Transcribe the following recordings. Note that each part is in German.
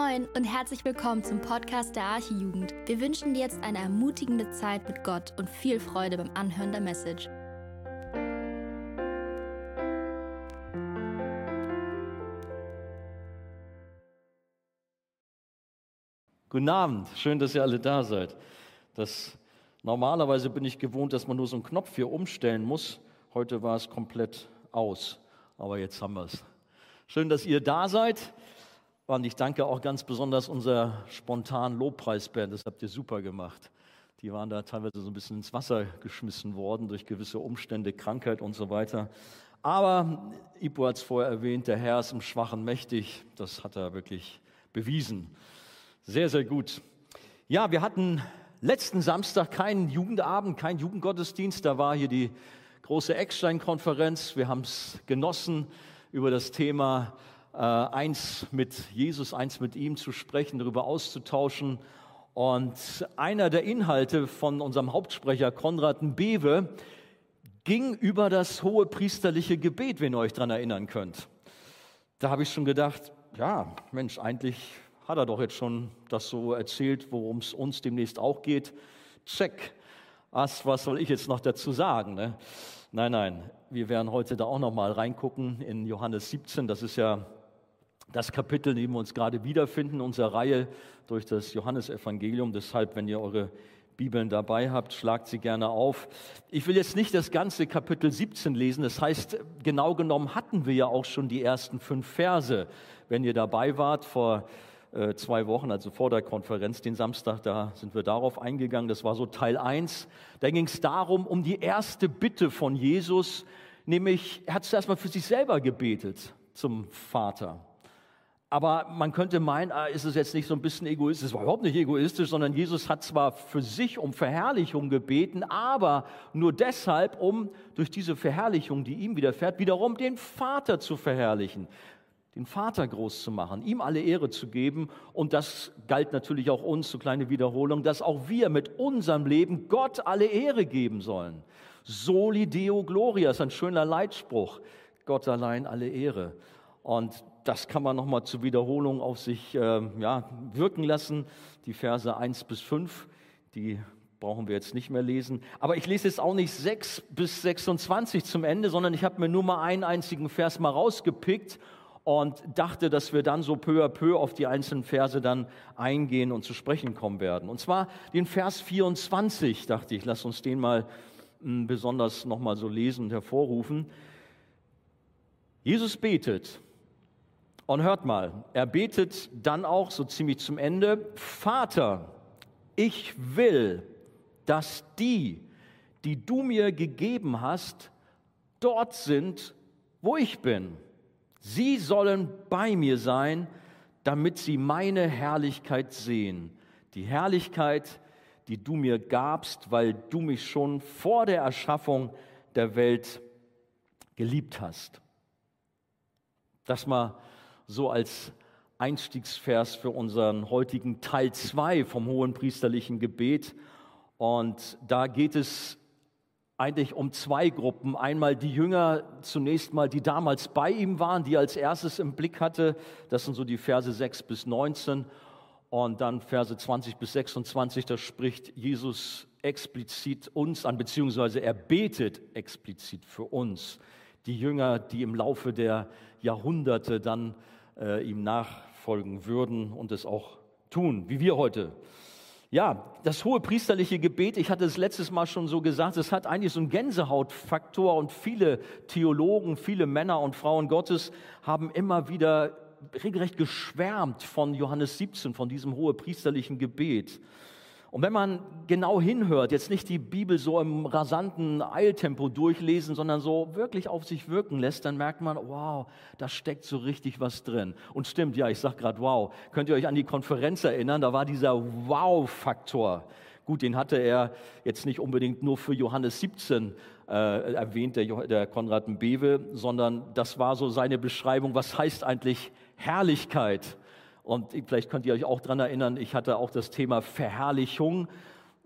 Moin und herzlich willkommen zum Podcast der Archijugend. Wir wünschen dir jetzt eine ermutigende Zeit mit Gott und viel Freude beim Anhören der Message. Guten Abend, schön, dass ihr alle da seid. Das, normalerweise bin ich gewohnt, dass man nur so einen Knopf hier umstellen muss. Heute war es komplett aus, aber jetzt haben wir es. Schön, dass ihr da seid. Und ich danke auch ganz besonders unserer spontanen Lobpreisband. Das habt ihr super gemacht. Die waren da teilweise so ein bisschen ins Wasser geschmissen worden durch gewisse Umstände, Krankheit und so weiter. Aber Ipo hat es vorher erwähnt, der Herr ist im Schwachen mächtig. Das hat er wirklich bewiesen. Sehr, sehr gut. Ja, wir hatten letzten Samstag keinen Jugendabend, keinen Jugendgottesdienst. Da war hier die große Eckstein-Konferenz. Wir haben es genossen über das Thema eins mit Jesus, eins mit ihm zu sprechen, darüber auszutauschen. Und einer der Inhalte von unserem Hauptsprecher Konrad Bewe ging über das hohe priesterliche Gebet, wenn ihr euch daran erinnern könnt. Da habe ich schon gedacht, ja, Mensch, eigentlich hat er doch jetzt schon das so erzählt, worum es uns demnächst auch geht. Check. Was, was soll ich jetzt noch dazu sagen? Ne? Nein, nein, wir werden heute da auch noch mal reingucken in Johannes 17. Das ist ja das Kapitel, in dem wir uns gerade wiederfinden, in unserer Reihe durch das Johannesevangelium. Deshalb, wenn ihr eure Bibeln dabei habt, schlagt sie gerne auf. Ich will jetzt nicht das ganze Kapitel 17 lesen. Das heißt, genau genommen hatten wir ja auch schon die ersten fünf Verse. Wenn ihr dabei wart vor äh, zwei Wochen, also vor der Konferenz, den Samstag, da sind wir darauf eingegangen. Das war so Teil 1. Da ging es darum, um die erste Bitte von Jesus, nämlich er hat zuerst mal für sich selber gebetet zum Vater. Aber man könnte meinen, ah, ist es jetzt nicht so ein bisschen egoistisch? Es war überhaupt nicht egoistisch, sondern Jesus hat zwar für sich um Verherrlichung gebeten, aber nur deshalb, um durch diese Verherrlichung, die ihm widerfährt, wiederum den Vater zu verherrlichen, den Vater groß zu machen, ihm alle Ehre zu geben. Und das galt natürlich auch uns, so kleine Wiederholung, dass auch wir mit unserem Leben Gott alle Ehre geben sollen. Soli Deo Gloria ist ein schöner Leitspruch. Gott allein alle Ehre. Und das kann man nochmal zur Wiederholung auf sich äh, ja, wirken lassen. Die Verse 1 bis 5, die brauchen wir jetzt nicht mehr lesen. Aber ich lese jetzt auch nicht 6 bis 26 zum Ende, sondern ich habe mir nur mal einen einzigen Vers mal rausgepickt und dachte, dass wir dann so peu à peu auf die einzelnen Verse dann eingehen und zu sprechen kommen werden. Und zwar den Vers 24, dachte ich, lass uns den mal hm, besonders nochmal so lesen und hervorrufen. Jesus betet, und hört mal, er betet dann auch so ziemlich zum Ende, Vater, ich will, dass die, die du mir gegeben hast, dort sind, wo ich bin. Sie sollen bei mir sein, damit sie meine Herrlichkeit sehen. Die Herrlichkeit, die du mir gabst, weil du mich schon vor der Erschaffung der Welt geliebt hast. Das mal so als Einstiegsvers für unseren heutigen Teil 2 vom hohen priesterlichen Gebet. Und da geht es eigentlich um zwei Gruppen. Einmal die Jünger, zunächst mal, die damals bei ihm waren, die als erstes im Blick hatte. Das sind so die Verse 6 bis 19. Und dann Verse 20 bis 26, da spricht Jesus explizit uns an, beziehungsweise er betet explizit für uns. Die Jünger, die im Laufe der Jahrhunderte dann äh, ihm nachfolgen würden und es auch tun, wie wir heute. Ja, das hohe priesterliche Gebet, ich hatte es letztes Mal schon so gesagt, es hat eigentlich so einen Gänsehautfaktor und viele Theologen, viele Männer und Frauen Gottes haben immer wieder regelrecht geschwärmt von Johannes 17, von diesem hohe priesterlichen Gebet. Und wenn man genau hinhört, jetzt nicht die Bibel so im rasanten Eiltempo durchlesen, sondern so wirklich auf sich wirken lässt, dann merkt man, wow, da steckt so richtig was drin. Und stimmt, ja, ich sage gerade wow. Könnt ihr euch an die Konferenz erinnern? Da war dieser Wow-Faktor. Gut, den hatte er jetzt nicht unbedingt nur für Johannes 17 äh, erwähnt, der, der Konrad Bewe, sondern das war so seine Beschreibung, was heißt eigentlich Herrlichkeit? Und vielleicht könnt ihr euch auch daran erinnern, ich hatte auch das Thema Verherrlichung,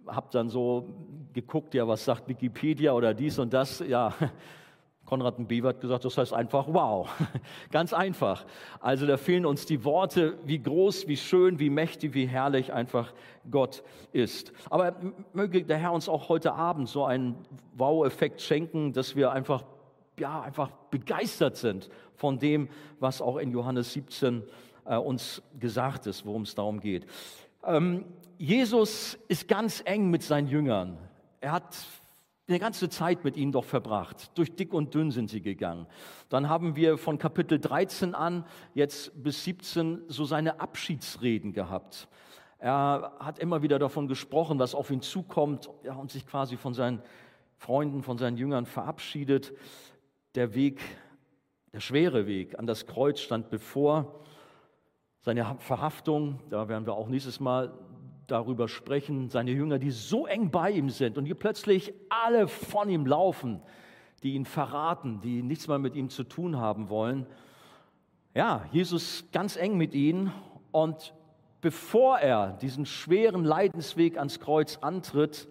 habe dann so geguckt, ja, was sagt Wikipedia oder dies und das. Ja, Konrad und Bewer hat gesagt, das heißt einfach wow. Ganz einfach. Also da fehlen uns die Worte, wie groß, wie schön, wie mächtig, wie herrlich einfach Gott ist. Aber möge der Herr uns auch heute Abend so einen Wow-Effekt schenken, dass wir einfach, ja, einfach begeistert sind von dem, was auch in Johannes 17 äh, uns gesagt ist, worum es darum geht. Ähm, Jesus ist ganz eng mit seinen Jüngern. Er hat eine ganze Zeit mit ihnen doch verbracht. Durch dick und dünn sind sie gegangen. Dann haben wir von Kapitel 13 an, jetzt bis 17, so seine Abschiedsreden gehabt. Er hat immer wieder davon gesprochen, was auf ihn zukommt ja, und sich quasi von seinen Freunden, von seinen Jüngern verabschiedet. Der Weg, der schwere Weg an das Kreuz stand bevor. Seine Verhaftung, da werden wir auch nächstes Mal darüber sprechen, seine Jünger, die so eng bei ihm sind und die plötzlich alle von ihm laufen, die ihn verraten, die nichts mehr mit ihm zu tun haben wollen. Ja, Jesus ganz eng mit ihnen und bevor er diesen schweren Leidensweg ans Kreuz antritt,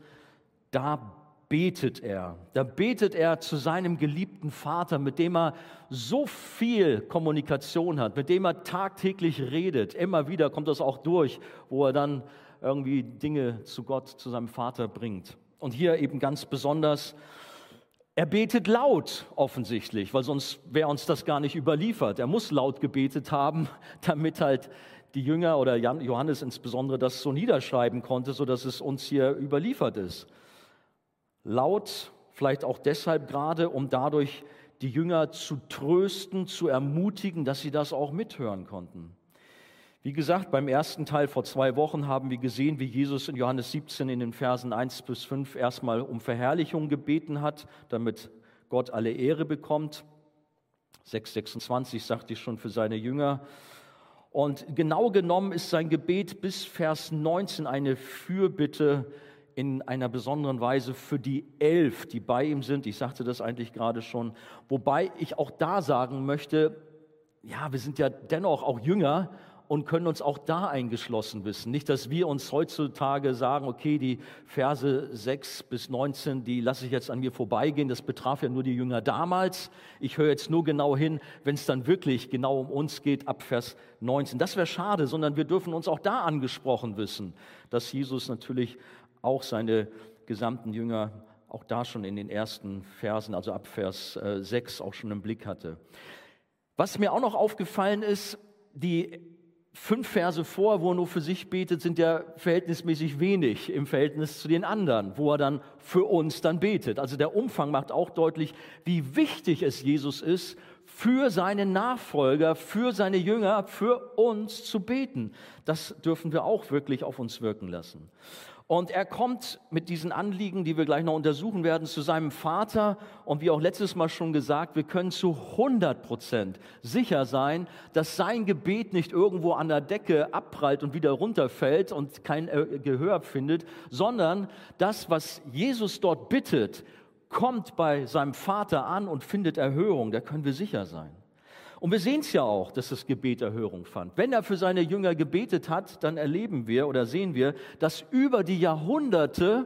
da betet er. Da betet er zu seinem geliebten Vater, mit dem er so viel Kommunikation hat, mit dem er tagtäglich redet. Immer wieder kommt das auch durch, wo er dann irgendwie Dinge zu Gott, zu seinem Vater bringt. Und hier eben ganz besonders, er betet laut offensichtlich, weil sonst wäre uns das gar nicht überliefert. Er muss laut gebetet haben, damit halt die Jünger oder Johannes insbesondere das so niederschreiben konnte, sodass es uns hier überliefert ist. Laut, vielleicht auch deshalb gerade, um dadurch die Jünger zu trösten, zu ermutigen, dass sie das auch mithören konnten. Wie gesagt, beim ersten Teil vor zwei Wochen haben wir gesehen, wie Jesus in Johannes 17 in den Versen 1 bis 5 erstmal um Verherrlichung gebeten hat, damit Gott alle Ehre bekommt. 6,26 sagte ich schon für seine Jünger. Und genau genommen ist sein Gebet bis Vers 19 eine Fürbitte in einer besonderen Weise für die Elf, die bei ihm sind. Ich sagte das eigentlich gerade schon. Wobei ich auch da sagen möchte, ja, wir sind ja dennoch auch Jünger und können uns auch da eingeschlossen wissen. Nicht, dass wir uns heutzutage sagen, okay, die Verse 6 bis 19, die lasse ich jetzt an mir vorbeigehen, das betraf ja nur die Jünger damals. Ich höre jetzt nur genau hin, wenn es dann wirklich genau um uns geht, ab Vers 19. Das wäre schade, sondern wir dürfen uns auch da angesprochen wissen, dass Jesus natürlich auch seine gesamten Jünger auch da schon in den ersten Versen, also ab Vers 6 äh, auch schon im Blick hatte. Was mir auch noch aufgefallen ist, die fünf Verse vor, wo er nur für sich betet, sind ja verhältnismäßig wenig im Verhältnis zu den anderen, wo er dann für uns dann betet. Also der Umfang macht auch deutlich, wie wichtig es Jesus ist, für seine Nachfolger, für seine Jünger, für uns zu beten. Das dürfen wir auch wirklich auf uns wirken lassen. Und er kommt mit diesen Anliegen, die wir gleich noch untersuchen werden, zu seinem Vater. Und wie auch letztes Mal schon gesagt, wir können zu 100 Prozent sicher sein, dass sein Gebet nicht irgendwo an der Decke abprallt und wieder runterfällt und kein äh, Gehör findet, sondern das, was Jesus dort bittet, kommt bei seinem Vater an und findet Erhörung. Da können wir sicher sein. Und wir sehen es ja auch, dass das Gebet Erhörung fand. Wenn er für seine Jünger gebetet hat, dann erleben wir oder sehen wir, dass über die Jahrhunderte,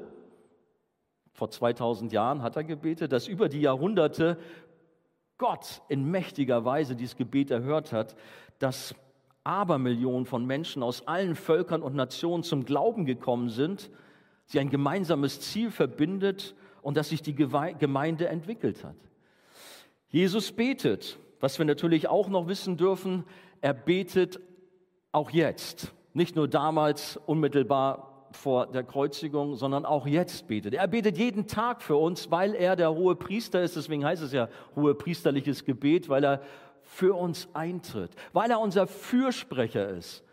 vor 2000 Jahren hat er gebetet, dass über die Jahrhunderte Gott in mächtiger Weise dieses Gebet erhört hat, dass Abermillionen von Menschen aus allen Völkern und Nationen zum Glauben gekommen sind, sie ein gemeinsames Ziel verbindet und dass sich die Gemeinde entwickelt hat. Jesus betet was wir natürlich auch noch wissen dürfen, er betet auch jetzt. Nicht nur damals unmittelbar vor der Kreuzigung, sondern auch jetzt betet. Er betet jeden Tag für uns, weil er der hohe Priester ist. Deswegen heißt es ja hohe priesterliches Gebet, weil er für uns eintritt, weil er unser Fürsprecher ist.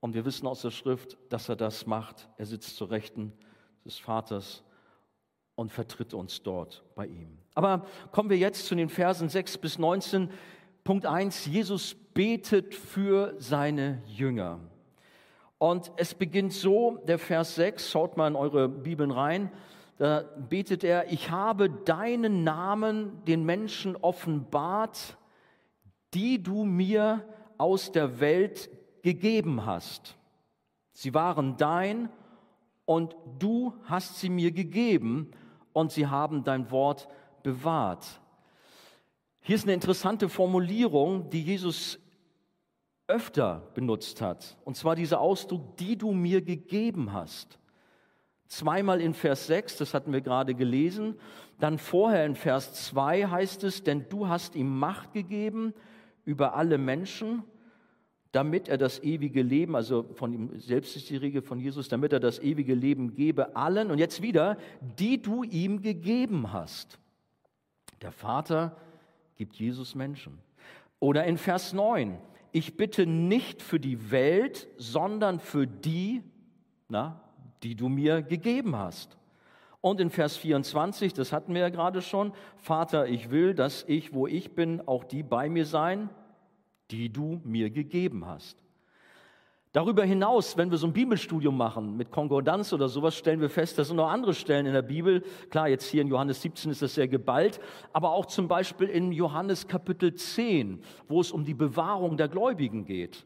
Und wir wissen aus der Schrift, dass er das macht. Er sitzt zur Rechten des Vaters und vertritt uns dort bei ihm. Aber kommen wir jetzt zu den Versen 6 bis 19. Punkt 1, Jesus betet für seine Jünger. Und es beginnt so, der Vers 6, schaut mal in eure Bibeln rein, da betet er, ich habe deinen Namen den Menschen offenbart, die du mir aus der Welt gegeben hast. Sie waren dein und du hast sie mir gegeben und sie haben dein Wort bewahrt. Hier ist eine interessante Formulierung, die Jesus öfter benutzt hat. Und zwar dieser Ausdruck, die du mir gegeben hast. Zweimal in Vers 6, das hatten wir gerade gelesen. Dann vorher in Vers 2 heißt es, denn du hast ihm Macht gegeben über alle Menschen, damit er das ewige Leben, also von ihm selbst ist die Regel von Jesus, damit er das ewige Leben gebe allen, und jetzt wieder, die du ihm gegeben hast. Der Vater gibt Jesus Menschen. Oder in Vers 9, ich bitte nicht für die Welt, sondern für die, na, die du mir gegeben hast. Und in Vers 24, das hatten wir ja gerade schon, Vater, ich will, dass ich, wo ich bin, auch die bei mir sein, die du mir gegeben hast. Darüber hinaus, wenn wir so ein Bibelstudium machen mit Konkordanz oder sowas, stellen wir fest, dass sind noch andere Stellen in der Bibel. Klar, jetzt hier in Johannes 17 ist das sehr geballt, aber auch zum Beispiel in Johannes Kapitel 10, wo es um die Bewahrung der Gläubigen geht,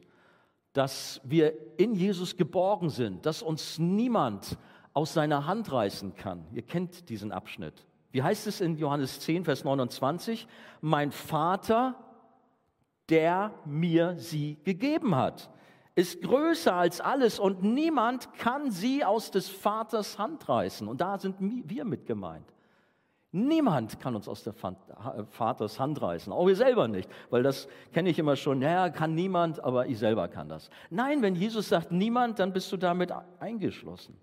dass wir in Jesus geborgen sind, dass uns niemand aus seiner Hand reißen kann. Ihr kennt diesen Abschnitt. Wie heißt es in Johannes 10, Vers 29? Mein Vater, der mir sie gegeben hat ist größer als alles und niemand kann sie aus des Vaters Hand reißen. Und da sind wir mit gemeint. Niemand kann uns aus der Vaters Hand reißen, auch wir selber nicht, weil das kenne ich immer schon, naja, kann niemand, aber ich selber kann das. Nein, wenn Jesus sagt niemand, dann bist du damit eingeschlossen.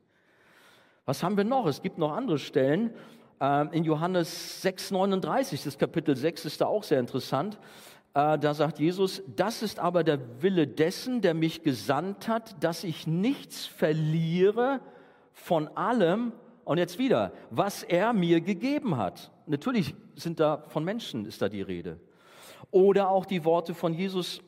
Was haben wir noch? Es gibt noch andere Stellen. Ähm, in Johannes 6, 39, das Kapitel 6 ist da auch sehr interessant. Äh, da sagt Jesus, das ist aber der Wille dessen, der mich gesandt hat, dass ich nichts verliere von allem, und jetzt wieder, was er mir gegeben hat. Natürlich sind da von Menschen ist da die Rede. Oder auch die Worte von Jesus,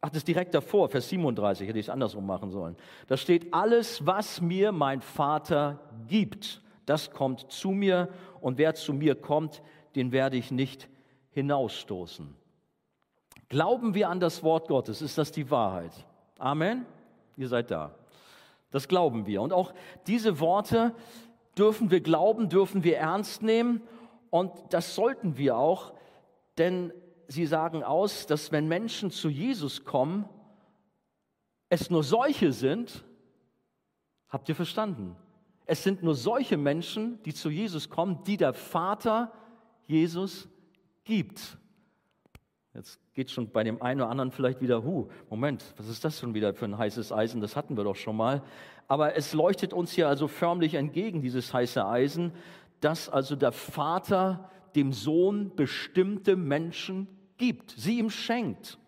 ach, das direkt davor, Vers 37, hätte ich es andersrum machen sollen. Da steht, alles, was mir mein Vater gibt, das kommt zu mir, und wer zu mir kommt, den werde ich nicht hinausstoßen. Glauben wir an das Wort Gottes? Ist das die Wahrheit? Amen? Ihr seid da. Das glauben wir. Und auch diese Worte dürfen wir glauben, dürfen wir ernst nehmen. Und das sollten wir auch, denn sie sagen aus, dass wenn Menschen zu Jesus kommen, es nur solche sind, habt ihr verstanden? Es sind nur solche Menschen, die zu Jesus kommen, die der Vater Jesus gibt. Jetzt geht schon bei dem einen oder anderen vielleicht wieder, hu, Moment, was ist das schon wieder für ein heißes Eisen? Das hatten wir doch schon mal. Aber es leuchtet uns hier also förmlich entgegen, dieses heiße Eisen, dass also der Vater dem Sohn bestimmte Menschen gibt, sie ihm schenkt.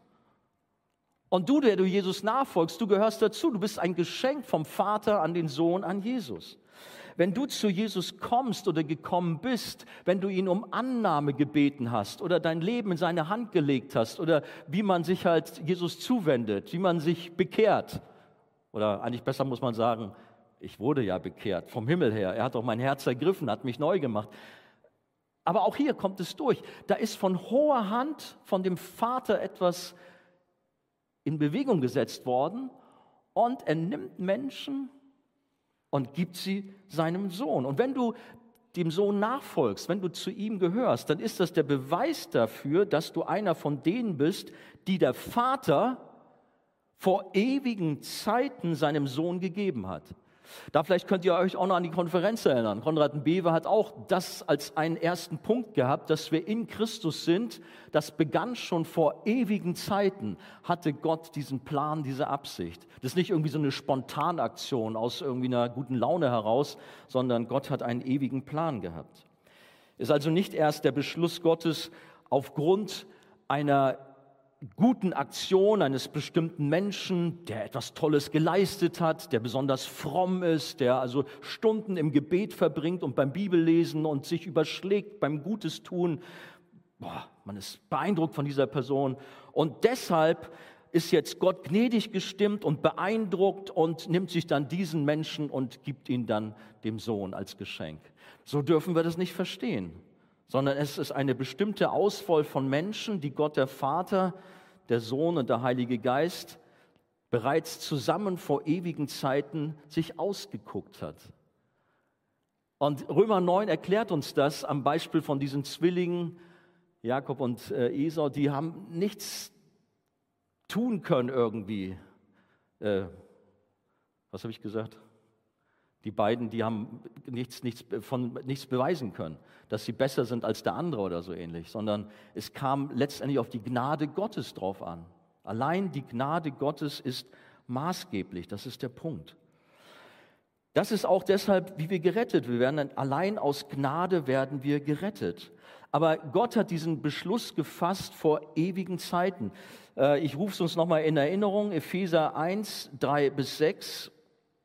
Und du, der du Jesus nachfolgst, du gehörst dazu. Du bist ein Geschenk vom Vater an den Sohn, an Jesus. Wenn du zu Jesus kommst oder gekommen bist, wenn du ihn um Annahme gebeten hast oder dein Leben in seine Hand gelegt hast oder wie man sich halt Jesus zuwendet, wie man sich bekehrt, oder eigentlich besser muss man sagen, ich wurde ja bekehrt vom Himmel her. Er hat auch mein Herz ergriffen, hat mich neu gemacht. Aber auch hier kommt es durch. Da ist von hoher Hand von dem Vater etwas in Bewegung gesetzt worden und er nimmt Menschen und gibt sie seinem Sohn. Und wenn du dem Sohn nachfolgst, wenn du zu ihm gehörst, dann ist das der Beweis dafür, dass du einer von denen bist, die der Vater vor ewigen Zeiten seinem Sohn gegeben hat. Da vielleicht könnt ihr euch auch noch an die Konferenz erinnern. Konrad Bewe hat auch das als einen ersten Punkt gehabt, dass wir in Christus sind. Das begann schon vor ewigen Zeiten, hatte Gott diesen Plan, diese Absicht. Das ist nicht irgendwie so eine Spontanaktion aus irgendwie einer guten Laune heraus, sondern Gott hat einen ewigen Plan gehabt. Ist also nicht erst der Beschluss Gottes aufgrund einer guten Aktion eines bestimmten Menschen, der etwas Tolles geleistet hat, der besonders fromm ist, der also Stunden im Gebet verbringt und beim Bibellesen und sich überschlägt beim Gutes tun. Boah, man ist beeindruckt von dieser Person und deshalb ist jetzt Gott gnädig gestimmt und beeindruckt und nimmt sich dann diesen Menschen und gibt ihn dann dem Sohn als Geschenk. So dürfen wir das nicht verstehen sondern es ist eine bestimmte Auswahl von Menschen, die Gott der Vater, der Sohn und der Heilige Geist bereits zusammen vor ewigen Zeiten sich ausgeguckt hat. Und Römer 9 erklärt uns das am Beispiel von diesen Zwillingen, Jakob und äh, Esau, die haben nichts tun können irgendwie. Äh, was habe ich gesagt? Die beiden, die haben nichts, nichts, von, nichts beweisen können, dass sie besser sind als der andere oder so ähnlich, sondern es kam letztendlich auf die Gnade Gottes drauf an. Allein die Gnade Gottes ist maßgeblich, das ist der Punkt. Das ist auch deshalb, wie wir gerettet. Wir werden allein aus Gnade werden wir gerettet. Aber Gott hat diesen Beschluss gefasst vor ewigen Zeiten. Äh, ich rufe es uns nochmal in Erinnerung, Epheser 1, 3 bis 6.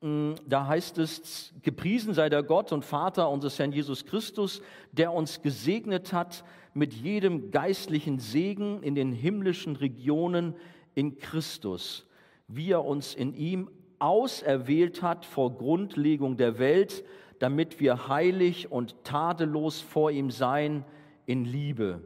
Mm, da heißt es, gepriesen sei der Gott und Vater unseres Herrn Jesus Christus, der uns gesegnet hat mit jedem geistlichen Segen in den himmlischen Regionen in Christus, wie er uns in ihm auserwählt hat vor Grundlegung der Welt, damit wir heilig und tadellos vor ihm sein in Liebe.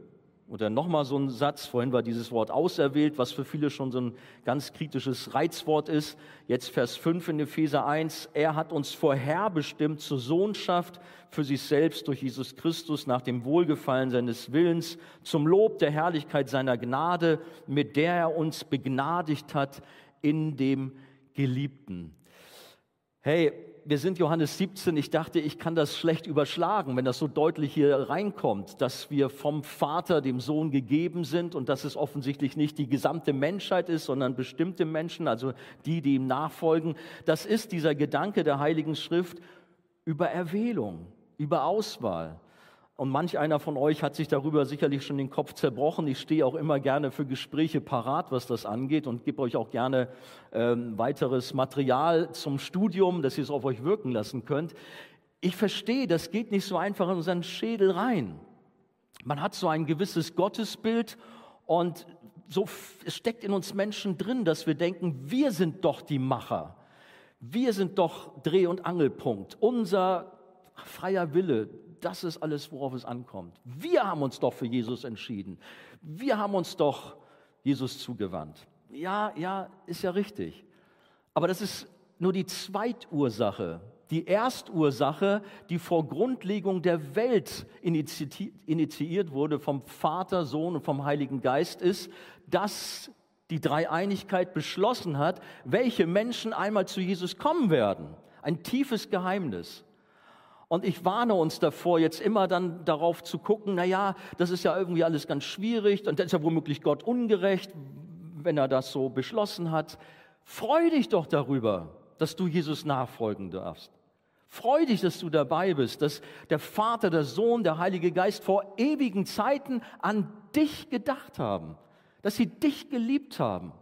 Und dann nochmal so ein Satz, vorhin war dieses Wort auserwählt, was für viele schon so ein ganz kritisches Reizwort ist. Jetzt Vers 5 in Epheser 1, er hat uns vorherbestimmt zur Sohnschaft für sich selbst durch Jesus Christus nach dem Wohlgefallen seines Willens, zum Lob der Herrlichkeit seiner Gnade, mit der er uns begnadigt hat in dem Geliebten. Hey, wir sind Johannes 17. Ich dachte, ich kann das schlecht überschlagen, wenn das so deutlich hier reinkommt, dass wir vom Vater, dem Sohn gegeben sind und dass es offensichtlich nicht die gesamte Menschheit ist, sondern bestimmte Menschen, also die, die ihm nachfolgen. Das ist dieser Gedanke der Heiligen Schrift über Erwählung, über Auswahl. Und manch einer von euch hat sich darüber sicherlich schon den Kopf zerbrochen. Ich stehe auch immer gerne für Gespräche parat, was das angeht und gebe euch auch gerne ähm, weiteres Material zum Studium, dass ihr es auf euch wirken lassen könnt. Ich verstehe, das geht nicht so einfach in unseren Schädel rein. Man hat so ein gewisses Gottesbild und so steckt in uns Menschen drin, dass wir denken, wir sind doch die Macher. Wir sind doch Dreh- und Angelpunkt. Unser freier Wille, das ist alles, worauf es ankommt. Wir haben uns doch für Jesus entschieden. Wir haben uns doch Jesus zugewandt. Ja, ja, ist ja richtig. Aber das ist nur die Zweitursache. Die Erstursache, die vor Grundlegung der Welt initiiert wurde vom Vater, Sohn und vom Heiligen Geist, ist, dass die Dreieinigkeit beschlossen hat, welche Menschen einmal zu Jesus kommen werden. Ein tiefes Geheimnis. Und ich warne uns davor, jetzt immer dann darauf zu gucken, na ja, das ist ja irgendwie alles ganz schwierig und dann ist ja womöglich Gott ungerecht, wenn er das so beschlossen hat. Freu dich doch darüber, dass du Jesus nachfolgen darfst. Freu dich, dass du dabei bist, dass der Vater, der Sohn, der Heilige Geist vor ewigen Zeiten an dich gedacht haben, dass sie dich geliebt haben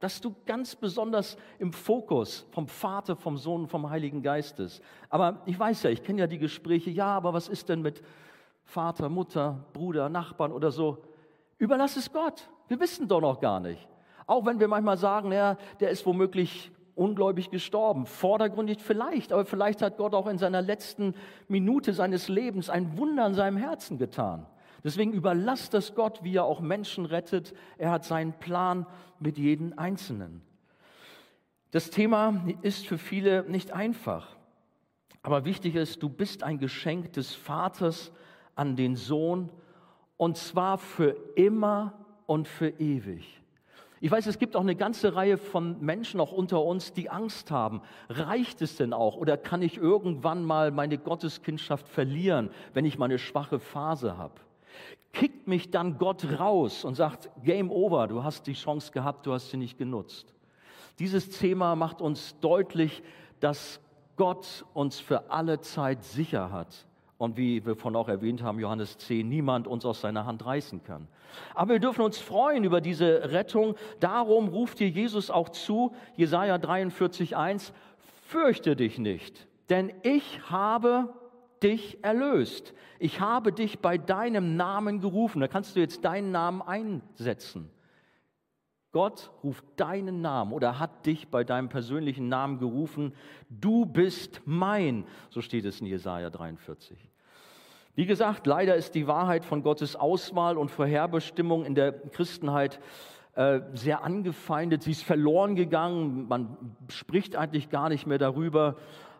dass du ganz besonders im Fokus vom Vater, vom Sohn, vom Heiligen Geistes. Aber ich weiß ja, ich kenne ja die Gespräche, ja, aber was ist denn mit Vater, Mutter, Bruder, Nachbarn oder so? Überlass es Gott. Wir wissen doch noch gar nicht. Auch wenn wir manchmal sagen, ja, der ist womöglich ungläubig gestorben. Vordergründig vielleicht, aber vielleicht hat Gott auch in seiner letzten Minute seines Lebens ein Wunder in seinem Herzen getan. Deswegen überlasst das Gott, wie er auch Menschen rettet. Er hat seinen Plan mit jedem Einzelnen. Das Thema ist für viele nicht einfach. Aber wichtig ist, du bist ein Geschenk des Vaters an den Sohn und zwar für immer und für ewig. Ich weiß, es gibt auch eine ganze Reihe von Menschen auch unter uns, die Angst haben. Reicht es denn auch? Oder kann ich irgendwann mal meine Gotteskindschaft verlieren, wenn ich mal eine schwache Phase habe? Kickt mich dann Gott raus und sagt, Game over, du hast die Chance gehabt, du hast sie nicht genutzt. Dieses Thema macht uns deutlich, dass Gott uns für alle Zeit sicher hat. Und wie wir von auch erwähnt haben, Johannes 10, niemand uns aus seiner Hand reißen kann. Aber wir dürfen uns freuen über diese Rettung. Darum ruft dir Jesus auch zu, Jesaja 43, 1, fürchte dich nicht, denn ich habe dich erlöst. Ich habe dich bei deinem Namen gerufen. Da kannst du jetzt deinen Namen einsetzen. Gott ruft deinen Namen oder hat dich bei deinem persönlichen Namen gerufen. Du bist mein, so steht es in Jesaja 43. Wie gesagt, leider ist die Wahrheit von Gottes Auswahl und Vorherbestimmung in der Christenheit äh, sehr angefeindet. Sie ist verloren gegangen. Man spricht eigentlich gar nicht mehr darüber.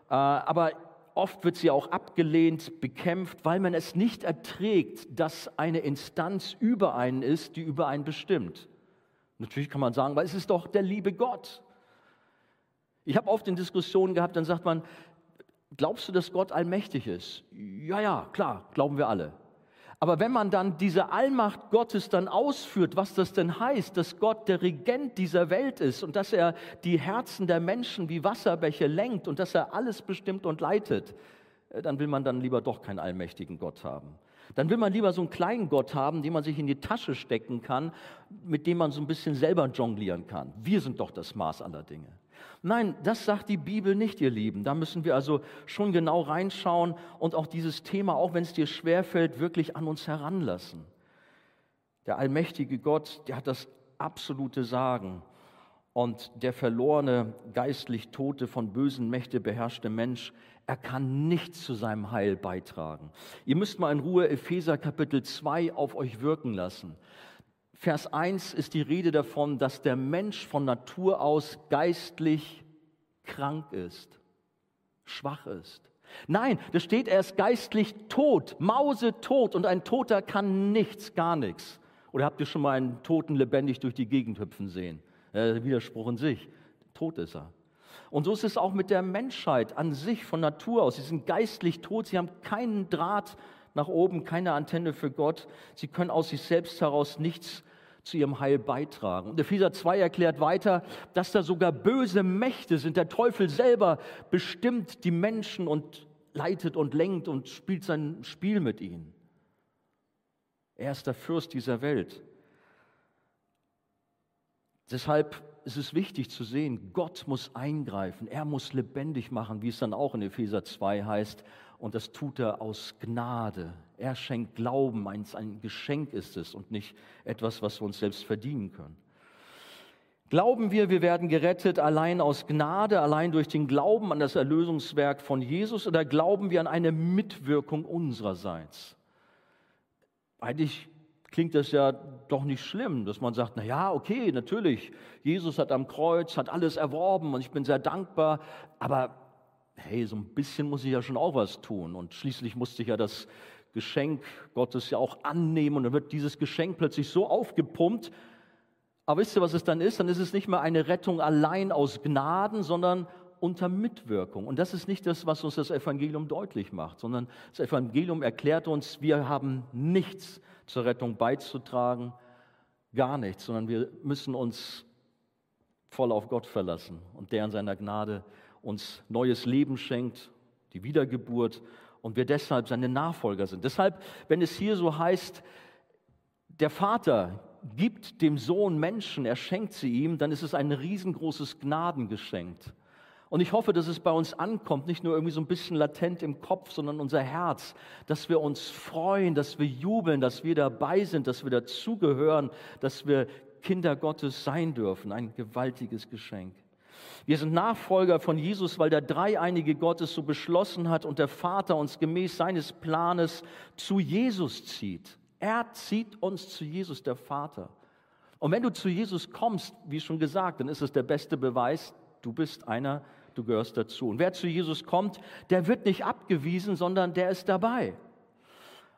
Äh, aber Oft wird sie auch abgelehnt, bekämpft, weil man es nicht erträgt, dass eine Instanz über einen ist, die über einen bestimmt. Natürlich kann man sagen, weil es ist doch der liebe Gott. Ich habe oft in Diskussionen gehabt, dann sagt man, glaubst du, dass Gott allmächtig ist? Ja, ja, klar, glauben wir alle. Aber wenn man dann diese Allmacht Gottes dann ausführt, was das denn heißt, dass Gott der Regent dieser Welt ist und dass er die Herzen der Menschen wie Wasserbäche lenkt und dass er alles bestimmt und leitet, äh, dann will man dann lieber doch keinen allmächtigen Gott haben. Dann will man lieber so einen kleinen Gott haben, den man sich in die Tasche stecken kann, mit dem man so ein bisschen selber jonglieren kann. Wir sind doch das Maß aller Dinge. Nein, das sagt die Bibel nicht, ihr Lieben. Da müssen wir also schon genau reinschauen und auch dieses Thema, auch wenn es dir schwerfällt, wirklich an uns heranlassen. Der allmächtige Gott, der hat das absolute Sagen. Und der verlorene, geistlich tote, von bösen Mächte beherrschte Mensch, er kann nichts zu seinem Heil beitragen. Ihr müsst mal in Ruhe Epheser Kapitel 2 auf euch wirken lassen. Vers 1 ist die Rede davon, dass der Mensch von Natur aus geistlich krank ist, schwach ist. Nein, da steht, er ist geistlich tot, mausetot und ein Toter kann nichts, gar nichts. Oder habt ihr schon mal einen Toten lebendig durch die Gegend hüpfen sehen? Äh, Widerspruch in sich. Tot ist er. Und so ist es auch mit der Menschheit an sich von Natur aus. Sie sind geistlich tot, sie haben keinen Draht nach oben, keine Antenne für Gott. Sie können aus sich selbst heraus nichts zu ihrem Heil beitragen. Und Epheser 2 erklärt weiter, dass da sogar böse Mächte sind. Der Teufel selber bestimmt die Menschen und leitet und lenkt und spielt sein Spiel mit ihnen. Er ist der Fürst dieser Welt. Deshalb ist es wichtig zu sehen, Gott muss eingreifen, er muss lebendig machen, wie es dann auch in Epheser 2 heißt. Und das tut er aus Gnade. Er schenkt Glauben, ein, ein Geschenk ist es und nicht etwas, was wir uns selbst verdienen können. Glauben wir, wir werden gerettet allein aus Gnade, allein durch den Glauben an das Erlösungswerk von Jesus oder glauben wir an eine Mitwirkung unsererseits? Eigentlich klingt das ja doch nicht schlimm, dass man sagt, na ja, okay, natürlich, Jesus hat am Kreuz, hat alles erworben und ich bin sehr dankbar, aber hey, so ein bisschen muss ich ja schon auch was tun. Und schließlich musste ich ja das Geschenk Gottes ja auch annehmen und dann wird dieses Geschenk plötzlich so aufgepumpt. Aber wisst ihr, was es dann ist? Dann ist es nicht mehr eine Rettung allein aus Gnaden, sondern unter Mitwirkung. Und das ist nicht das, was uns das Evangelium deutlich macht, sondern das Evangelium erklärt uns, wir haben nichts zur Rettung beizutragen, gar nichts, sondern wir müssen uns voll auf Gott verlassen und der in seiner Gnade uns neues Leben schenkt, die Wiedergeburt und wir deshalb seine Nachfolger sind. Deshalb, wenn es hier so heißt, der Vater gibt dem Sohn Menschen, er schenkt sie ihm, dann ist es ein riesengroßes Gnadengeschenk. Und ich hoffe, dass es bei uns ankommt, nicht nur irgendwie so ein bisschen latent im Kopf, sondern unser Herz, dass wir uns freuen, dass wir jubeln, dass wir dabei sind, dass wir dazugehören, dass wir Kinder Gottes sein dürfen. Ein gewaltiges Geschenk. Wir sind Nachfolger von Jesus, weil der dreieinige Gott es so beschlossen hat und der Vater uns gemäß seines Planes zu Jesus zieht. Er zieht uns zu Jesus, der Vater. Und wenn du zu Jesus kommst, wie schon gesagt, dann ist es der beste Beweis, du bist einer, du gehörst dazu. Und wer zu Jesus kommt, der wird nicht abgewiesen, sondern der ist dabei.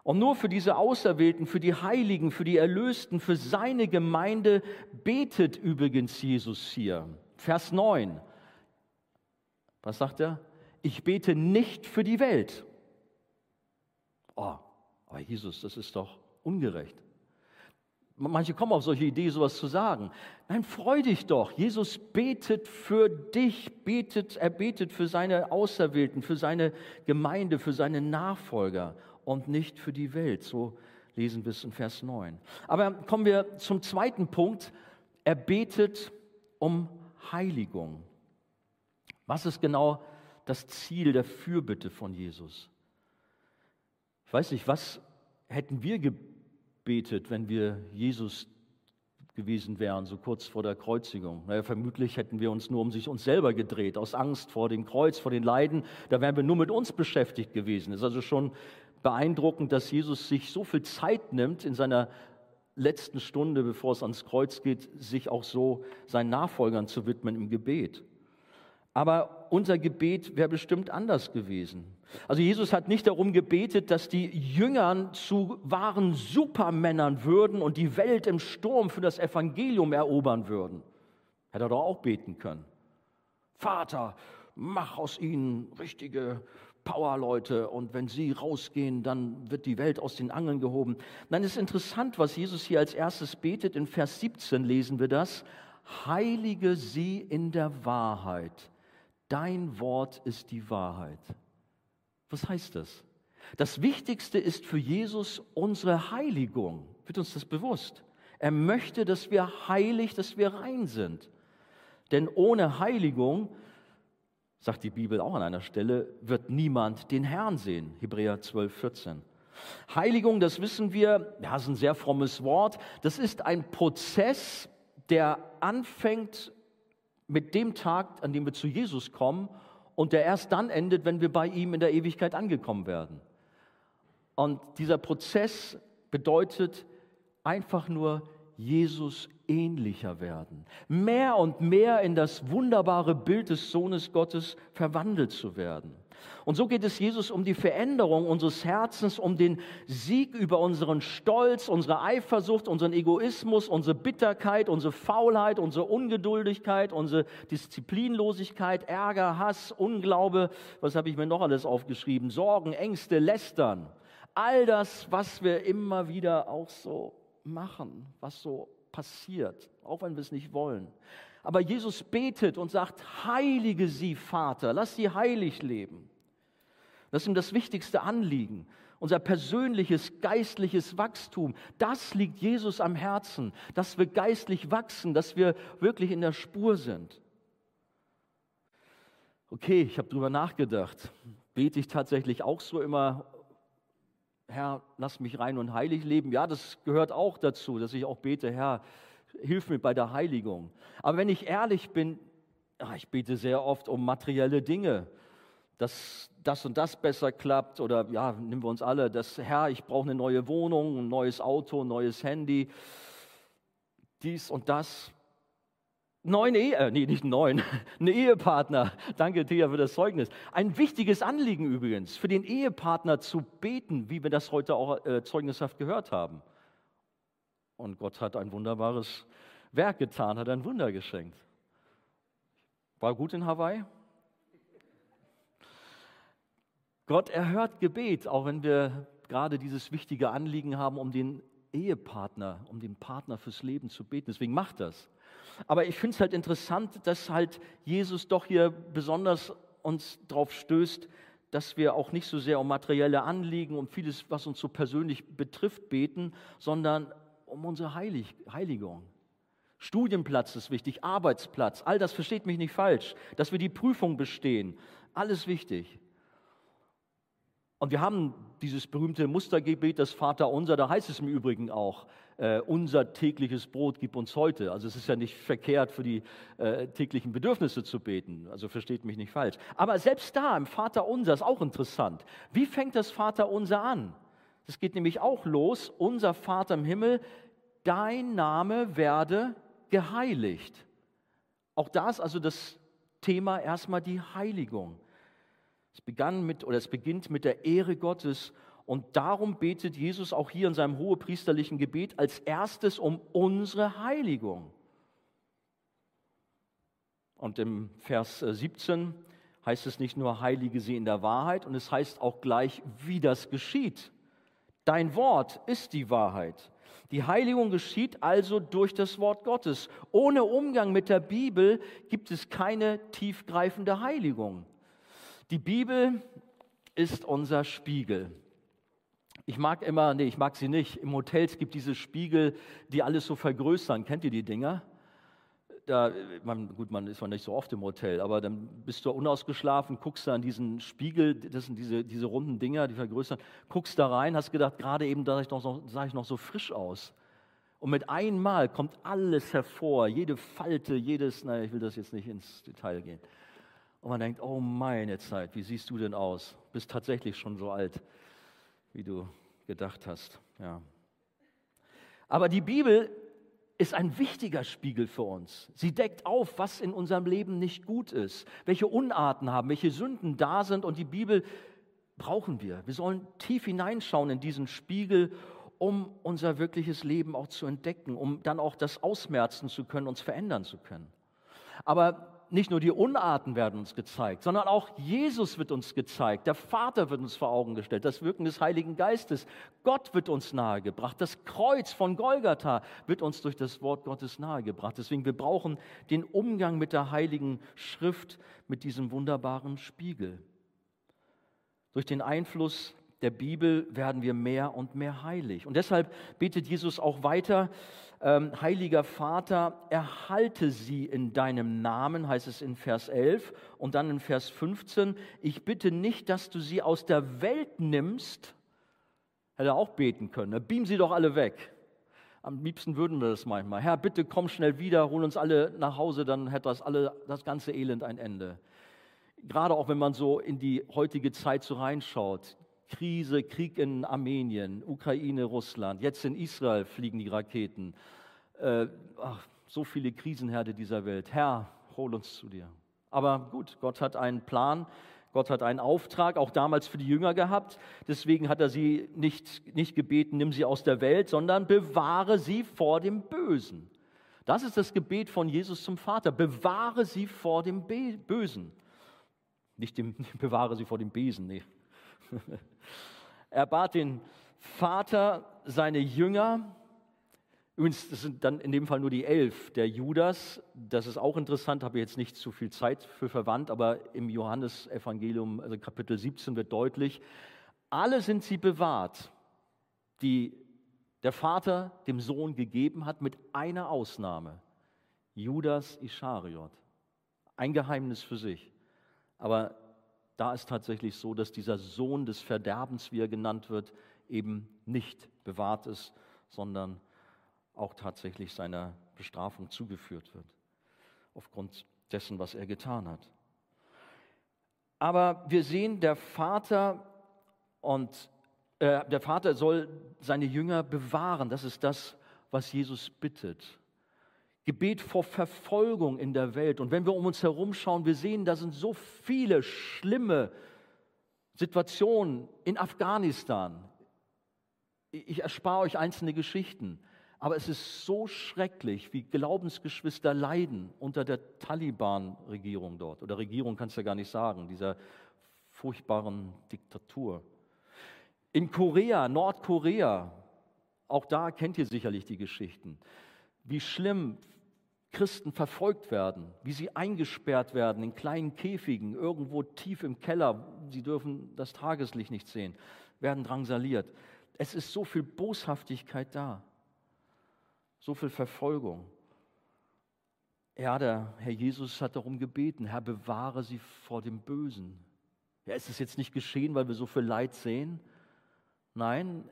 Und nur für diese Auserwählten, für die Heiligen, für die Erlösten, für seine Gemeinde betet übrigens Jesus hier. Vers 9. Was sagt er? Ich bete nicht für die Welt. Oh, aber Jesus, das ist doch ungerecht. Manche kommen auf solche Ideen, sowas zu sagen. Nein, freu dich doch. Jesus betet für dich, betet, er betet für seine Auserwählten, für seine Gemeinde, für seine Nachfolger und nicht für die Welt. So lesen wir es in Vers 9. Aber kommen wir zum zweiten Punkt. Er betet um Heiligung. Was ist genau das Ziel der Fürbitte von Jesus? Ich weiß nicht, was hätten wir gebetet, wenn wir Jesus gewesen wären, so kurz vor der Kreuzigung. Naja, vermutlich hätten wir uns nur um sich uns selber gedreht, aus Angst vor dem Kreuz, vor den Leiden. Da wären wir nur mit uns beschäftigt gewesen. Es ist also schon beeindruckend, dass Jesus sich so viel Zeit nimmt in seiner letzten Stunde, bevor es ans Kreuz geht, sich auch so seinen Nachfolgern zu widmen im Gebet. Aber unser Gebet wäre bestimmt anders gewesen. Also Jesus hat nicht darum gebetet, dass die Jüngern zu wahren Supermännern würden und die Welt im Sturm für das Evangelium erobern würden. Hätte er doch auch beten können. Vater, mach aus ihnen richtige Powerleute und wenn sie rausgehen, dann wird die Welt aus den Angeln gehoben. Nein, es ist interessant, was Jesus hier als erstes betet. In Vers 17 lesen wir das. Heilige sie in der Wahrheit. Dein Wort ist die Wahrheit. Was heißt das? Das Wichtigste ist für Jesus unsere Heiligung. Wird uns das bewusst? Er möchte, dass wir heilig, dass wir rein sind. Denn ohne Heiligung sagt die Bibel auch an einer Stelle, wird niemand den Herrn sehen. Hebräer 12, 14. Heiligung, das wissen wir, ja, ist ein sehr frommes Wort. Das ist ein Prozess, der anfängt mit dem Tag, an dem wir zu Jesus kommen und der erst dann endet, wenn wir bei ihm in der Ewigkeit angekommen werden. Und dieser Prozess bedeutet einfach nur Jesus ähnlicher werden, mehr und mehr in das wunderbare Bild des Sohnes Gottes verwandelt zu werden. Und so geht es Jesus um die Veränderung unseres Herzens, um den Sieg über unseren Stolz, unsere Eifersucht, unseren Egoismus, unsere Bitterkeit, unsere Faulheit, unsere Ungeduldigkeit, unsere Disziplinlosigkeit, Ärger, Hass, Unglaube, was habe ich mir noch alles aufgeschrieben, Sorgen, Ängste, Lästern. All das, was wir immer wieder auch so machen, was so passiert, auch wenn wir es nicht wollen. Aber Jesus betet und sagt, heilige sie, Vater, lass sie heilig leben. Das ist ihm das wichtigste Anliegen. Unser persönliches, geistliches Wachstum, das liegt Jesus am Herzen, dass wir geistlich wachsen, dass wir wirklich in der Spur sind. Okay, ich habe darüber nachgedacht. Bete ich tatsächlich auch so immer Herr, lass mich rein und heilig leben. Ja, das gehört auch dazu, dass ich auch bete, Herr, hilf mir bei der Heiligung. Aber wenn ich ehrlich bin, ich bete sehr oft um materielle Dinge, dass das und das besser klappt oder ja, nehmen wir uns alle, dass Herr, ich brauche eine neue Wohnung, ein neues Auto, ein neues Handy, dies und das neun Ehe, äh, nee, nicht neun, ein Ehepartner. Danke, Thea, für das Zeugnis. Ein wichtiges Anliegen übrigens, für den Ehepartner zu beten, wie wir das heute auch äh, zeugnishaft gehört haben. Und Gott hat ein wunderbares Werk getan, hat ein Wunder geschenkt. War gut in Hawaii? Gott erhört Gebet, auch wenn wir gerade dieses wichtige Anliegen haben, um den Ehepartner, um den Partner fürs Leben zu beten. Deswegen macht das. Aber ich finde es halt interessant, dass halt Jesus doch hier besonders uns darauf stößt, dass wir auch nicht so sehr um materielle Anliegen, um vieles, was uns so persönlich betrifft, beten, sondern um unsere Heilig Heiligung. Studienplatz ist wichtig, Arbeitsplatz, all das versteht mich nicht falsch, dass wir die Prüfung bestehen, alles wichtig. Und wir haben dieses berühmte Mustergebet, das Vaterunser, da heißt es im Übrigen auch, äh, unser tägliches Brot gib uns heute. Also es ist ja nicht verkehrt, für die äh, täglichen Bedürfnisse zu beten. Also versteht mich nicht falsch. Aber selbst da im Vaterunser ist auch interessant. Wie fängt das Vaterunser an? Es geht nämlich auch los, unser Vater im Himmel, dein Name werde geheiligt. Auch da ist also das Thema erstmal die Heiligung. Es begann mit oder es beginnt mit der Ehre Gottes und darum betet Jesus auch hier in seinem hohepriesterlichen Gebet als erstes um unsere Heiligung. Und im Vers 17 äh, heißt es nicht nur heilige sie in der Wahrheit, und es heißt auch gleich, wie das geschieht. Dein Wort ist die Wahrheit. Die Heiligung geschieht also durch das Wort Gottes. Ohne Umgang mit der Bibel gibt es keine tiefgreifende Heiligung. Die Bibel ist unser Spiegel. Ich mag immer, nee, ich mag sie nicht. Im Hotels gibt diese Spiegel, die alles so vergrößern. Kennt ihr die Dinger? Da, man, gut, man ist man nicht so oft im Hotel, aber dann bist du unausgeschlafen, guckst da an diesen Spiegel, das sind diese, diese runden Dinger, die vergrößern, guckst da rein, hast gedacht, gerade eben sah ich, noch sah ich noch so frisch aus. Und mit einmal kommt alles hervor, jede Falte, jedes, naja, ich will das jetzt nicht ins Detail gehen. Und man denkt, oh meine Zeit, wie siehst du denn aus? Bist tatsächlich schon so alt, wie du gedacht hast. Ja. Aber die Bibel ist ein wichtiger Spiegel für uns. Sie deckt auf, was in unserem Leben nicht gut ist, welche Unarten haben, welche Sünden da sind. Und die Bibel brauchen wir. Wir sollen tief hineinschauen in diesen Spiegel, um unser wirkliches Leben auch zu entdecken, um dann auch das ausmerzen zu können, uns verändern zu können. Aber nicht nur die Unarten werden uns gezeigt, sondern auch Jesus wird uns gezeigt. Der Vater wird uns vor Augen gestellt, das Wirken des Heiligen Geistes. Gott wird uns nahegebracht. Das Kreuz von Golgatha wird uns durch das Wort Gottes nahegebracht. Deswegen, wir brauchen den Umgang mit der Heiligen Schrift, mit diesem wunderbaren Spiegel. Durch den Einfluss der Bibel werden wir mehr und mehr heilig. Und deshalb betet Jesus auch weiter, ähm, Heiliger Vater, erhalte sie in deinem Namen, heißt es in Vers 11 und dann in Vers 15, ich bitte nicht, dass du sie aus der Welt nimmst, hätte er auch beten können, ne? beam sie doch alle weg. Am liebsten würden wir das manchmal. Herr, bitte komm schnell wieder, hol uns alle nach Hause, dann hätte das, alle, das ganze Elend ein Ende. Gerade auch wenn man so in die heutige Zeit so reinschaut. Krise, Krieg in Armenien, Ukraine, Russland, jetzt in Israel fliegen die Raketen. Äh, ach, so viele Krisenherde dieser Welt. Herr, hol uns zu dir. Aber gut, Gott hat einen Plan, Gott hat einen Auftrag, auch damals für die Jünger gehabt. Deswegen hat er sie nicht, nicht gebeten, nimm sie aus der Welt, sondern bewahre sie vor dem Bösen. Das ist das Gebet von Jesus zum Vater. Bewahre sie vor dem Bösen. Nicht dem, bewahre sie vor dem Besen, nee. Er bat den Vater, seine Jünger, übrigens, das sind dann in dem Fall nur die elf, der Judas, das ist auch interessant, habe ich jetzt nicht zu viel Zeit für verwandt, aber im Johannesevangelium, also Kapitel 17 wird deutlich, alle sind sie bewahrt, die der Vater dem Sohn gegeben hat, mit einer Ausnahme, Judas Ischariot. Ein Geheimnis für sich. Aber da ist tatsächlich so, dass dieser Sohn des Verderbens, wie er genannt wird, eben nicht bewahrt ist, sondern auch tatsächlich seiner Bestrafung zugeführt wird, aufgrund dessen, was er getan hat. Aber wir sehen, der Vater und äh, der Vater soll seine Jünger bewahren. Das ist das, was Jesus bittet. Gebet vor Verfolgung in der Welt. Und wenn wir um uns herum schauen, wir sehen, da sind so viele schlimme Situationen in Afghanistan. Ich erspare euch einzelne Geschichten, aber es ist so schrecklich, wie Glaubensgeschwister leiden unter der Taliban-Regierung dort. Oder Regierung kannst du ja gar nicht sagen, dieser furchtbaren Diktatur. In Korea, Nordkorea, auch da kennt ihr sicherlich die Geschichten wie schlimm Christen verfolgt werden, wie sie eingesperrt werden in kleinen Käfigen, irgendwo tief im Keller, sie dürfen das Tageslicht nicht sehen, werden drangsaliert. Es ist so viel Boshaftigkeit da, so viel Verfolgung. Ja, der Herr Jesus hat darum gebeten, Herr, bewahre sie vor dem Bösen. Ja, ist es jetzt nicht geschehen, weil wir so viel Leid sehen? Nein,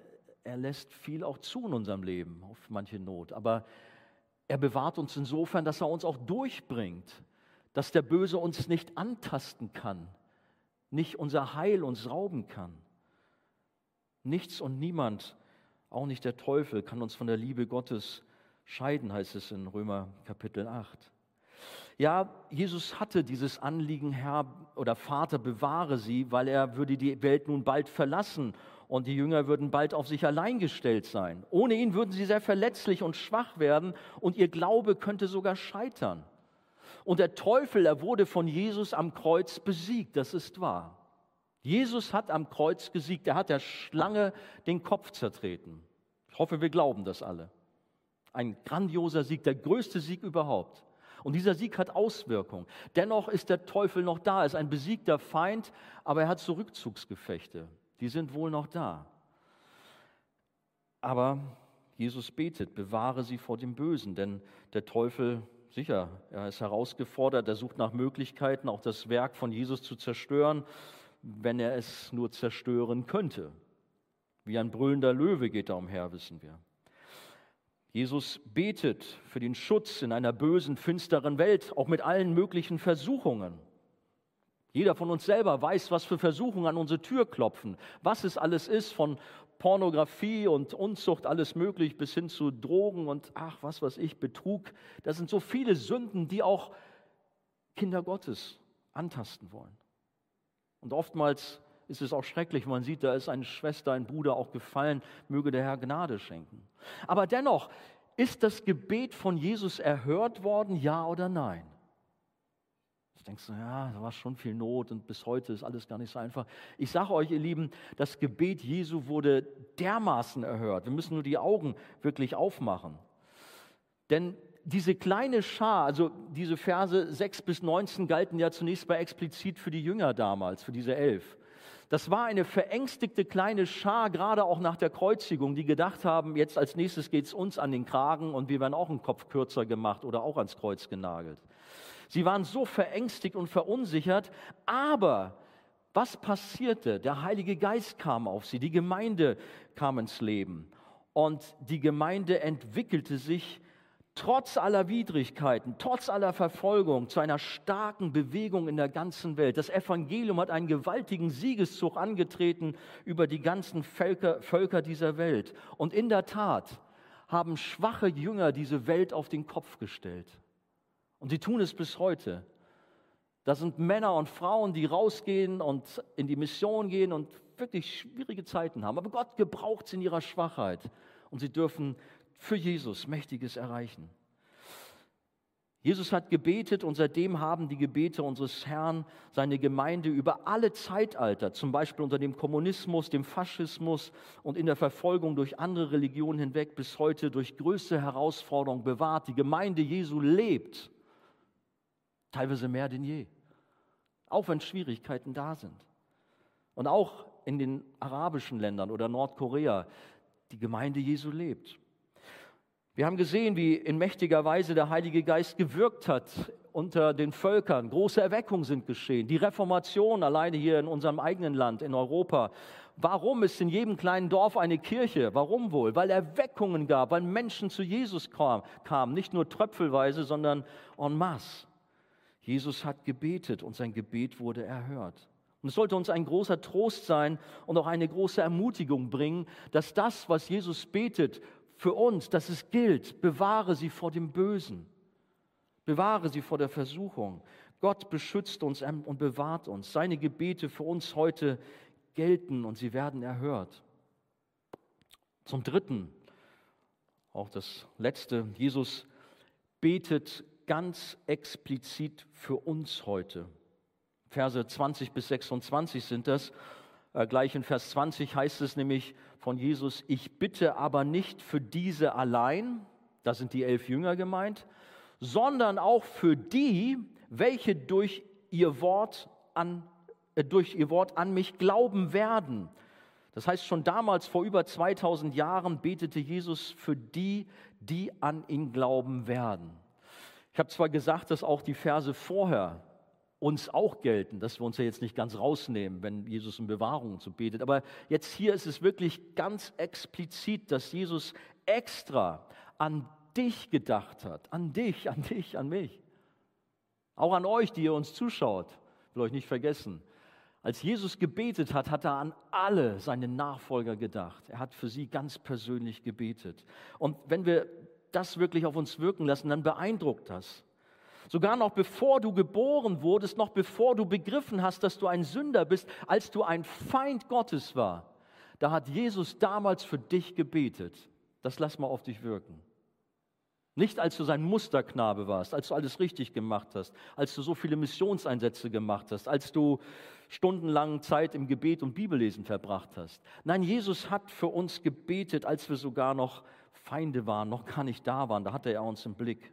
er lässt viel auch zu in unserem Leben, auf manche Not. Aber er bewahrt uns insofern, dass er uns auch durchbringt, dass der Böse uns nicht antasten kann, nicht unser Heil uns rauben kann. Nichts und niemand, auch nicht der Teufel, kann uns von der Liebe Gottes scheiden, heißt es in Römer Kapitel 8. Ja, Jesus hatte dieses Anliegen, Herr oder Vater, bewahre sie, weil er würde die Welt nun bald verlassen und die Jünger würden bald auf sich allein gestellt sein. Ohne ihn würden sie sehr verletzlich und schwach werden und ihr Glaube könnte sogar scheitern. Und der Teufel, er wurde von Jesus am Kreuz besiegt, das ist wahr. Jesus hat am Kreuz gesiegt, er hat der Schlange den Kopf zertreten. Ich hoffe, wir glauben das alle. Ein grandioser Sieg, der größte Sieg überhaupt. Und dieser Sieg hat Auswirkungen. Dennoch ist der Teufel noch da, er ist ein besiegter Feind, aber er hat so Rückzugsgefechte die sind wohl noch da. Aber Jesus betet, bewahre sie vor dem Bösen, denn der Teufel, sicher, er ist herausgefordert, er sucht nach Möglichkeiten, auch das Werk von Jesus zu zerstören, wenn er es nur zerstören könnte. Wie ein brüllender Löwe geht er umher, wissen wir. Jesus betet für den Schutz in einer bösen, finsteren Welt, auch mit allen möglichen Versuchungen. Jeder von uns selber weiß, was für Versuchungen an unsere Tür klopfen, was es alles ist von Pornografie und Unzucht, alles möglich, bis hin zu Drogen und ach, was weiß ich, Betrug. Das sind so viele Sünden, die auch Kinder Gottes antasten wollen. Und oftmals ist es auch schrecklich, man sieht, da ist eine Schwester, ein Bruder auch gefallen, möge der Herr Gnade schenken. Aber dennoch, ist das Gebet von Jesus erhört worden, ja oder nein? Denkst du, ja, da war schon viel Not und bis heute ist alles gar nicht so einfach. Ich sage euch, ihr Lieben, das Gebet Jesu wurde dermaßen erhört. Wir müssen nur die Augen wirklich aufmachen. Denn diese kleine Schar, also diese Verse 6 bis 19 galten ja zunächst mal explizit für die Jünger damals, für diese elf. Das war eine verängstigte kleine Schar, gerade auch nach der Kreuzigung, die gedacht haben, jetzt als nächstes geht es uns an den Kragen und wir werden auch einen Kopf kürzer gemacht oder auch ans Kreuz genagelt. Sie waren so verängstigt und verunsichert, aber was passierte? Der Heilige Geist kam auf sie, die Gemeinde kam ins Leben und die Gemeinde entwickelte sich trotz aller Widrigkeiten, trotz aller Verfolgung zu einer starken Bewegung in der ganzen Welt. Das Evangelium hat einen gewaltigen Siegeszug angetreten über die ganzen Völker, Völker dieser Welt. Und in der Tat haben schwache Jünger diese Welt auf den Kopf gestellt. Und sie tun es bis heute. Das sind Männer und Frauen, die rausgehen und in die Mission gehen und wirklich schwierige Zeiten haben. Aber Gott gebraucht sie in ihrer Schwachheit. Und sie dürfen für Jesus Mächtiges erreichen. Jesus hat gebetet und seitdem haben die Gebete unseres Herrn seine Gemeinde über alle Zeitalter, zum Beispiel unter dem Kommunismus, dem Faschismus und in der Verfolgung durch andere Religionen hinweg bis heute durch größte Herausforderungen bewahrt. Die Gemeinde Jesu lebt, teilweise mehr denn je, auch wenn Schwierigkeiten da sind. Und auch in den arabischen Ländern oder Nordkorea, die Gemeinde Jesu lebt. Wir haben gesehen, wie in mächtiger Weise der Heilige Geist gewirkt hat unter den Völkern. Große Erweckungen sind geschehen. Die Reformation alleine hier in unserem eigenen Land, in Europa. Warum ist in jedem kleinen Dorf eine Kirche? Warum wohl? Weil Erweckungen gab, weil Menschen zu Jesus kamen. Nicht nur tröpfelweise, sondern en masse. Jesus hat gebetet und sein Gebet wurde erhört. Und es sollte uns ein großer Trost sein und auch eine große Ermutigung bringen, dass das, was Jesus betet, für uns, dass es gilt, bewahre sie vor dem Bösen, bewahre sie vor der Versuchung. Gott beschützt uns und bewahrt uns. Seine Gebete für uns heute gelten und sie werden erhört. Zum Dritten, auch das Letzte, Jesus betet ganz explizit für uns heute. Verse 20 bis 26 sind das. Äh, gleich in Vers 20 heißt es nämlich von Jesus, ich bitte aber nicht für diese allein, da sind die elf Jünger gemeint, sondern auch für die, welche durch ihr Wort an, äh, durch ihr Wort an mich glauben werden. Das heißt, schon damals, vor über 2000 Jahren, betete Jesus für die, die an ihn glauben werden. Ich habe zwar gesagt, dass auch die Verse vorher uns auch gelten, dass wir uns ja jetzt nicht ganz rausnehmen, wenn Jesus um Bewahrung zu betet. Aber jetzt hier ist es wirklich ganz explizit, dass Jesus extra an dich gedacht hat, an dich, an dich, an mich. Auch an euch, die ihr uns zuschaut, will euch nicht vergessen. Als Jesus gebetet hat, hat er an alle seine Nachfolger gedacht. Er hat für sie ganz persönlich gebetet. Und wenn wir das wirklich auf uns wirken lassen, dann beeindruckt das. Sogar noch bevor du geboren wurdest, noch bevor du begriffen hast, dass du ein Sünder bist, als du ein Feind Gottes war, da hat Jesus damals für dich gebetet. Das lass mal auf dich wirken. Nicht als du sein Musterknabe warst, als du alles richtig gemacht hast, als du so viele Missionseinsätze gemacht hast, als du stundenlang Zeit im Gebet und Bibellesen verbracht hast. Nein, Jesus hat für uns gebetet, als wir sogar noch Feinde waren, noch gar nicht da waren. Da hatte er uns im Blick.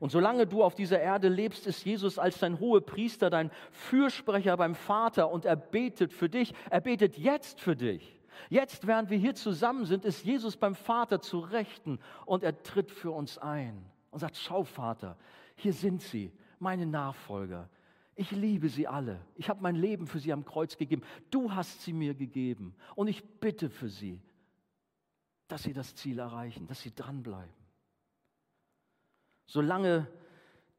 Und solange du auf dieser Erde lebst, ist Jesus als dein hohe Priester, dein Fürsprecher beim Vater und er betet für dich. Er betet jetzt für dich. Jetzt, während wir hier zusammen sind, ist Jesus beim Vater zu Rechten und er tritt für uns ein und sagt, schau Vater, hier sind sie, meine Nachfolger. Ich liebe sie alle. Ich habe mein Leben für sie am Kreuz gegeben. Du hast sie mir gegeben. Und ich bitte für sie, dass sie das Ziel erreichen, dass sie dranbleiben. Solange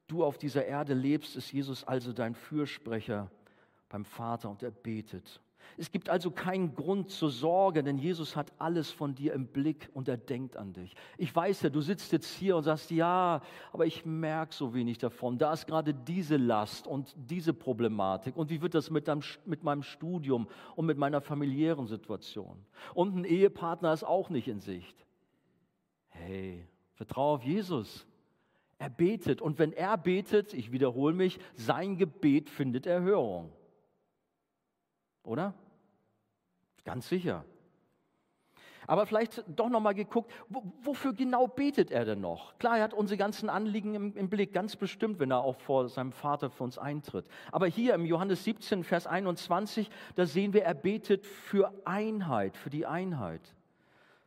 du auf dieser Erde lebst, ist Jesus also dein Fürsprecher beim Vater und er betet. Es gibt also keinen Grund zur Sorge, denn Jesus hat alles von dir im Blick und er denkt an dich. Ich weiß ja, du sitzt jetzt hier und sagst, ja, aber ich merke so wenig davon. Da ist gerade diese Last und diese Problematik. Und wie wird das mit, deinem, mit meinem Studium und mit meiner familiären Situation? Und ein Ehepartner ist auch nicht in Sicht. Hey, vertraue auf Jesus. Er betet und wenn er betet, ich wiederhole mich, sein Gebet findet Erhörung. Oder? Ganz sicher. Aber vielleicht doch nochmal geguckt, wofür genau betet er denn noch? Klar, er hat unsere ganzen Anliegen im, im, Blick, ganz bestimmt, wenn er auch vor seinem Vater für uns eintritt. Aber hier im Johannes 17, Vers 21, da sehen wir, er betet für Einheit, für die Einheit.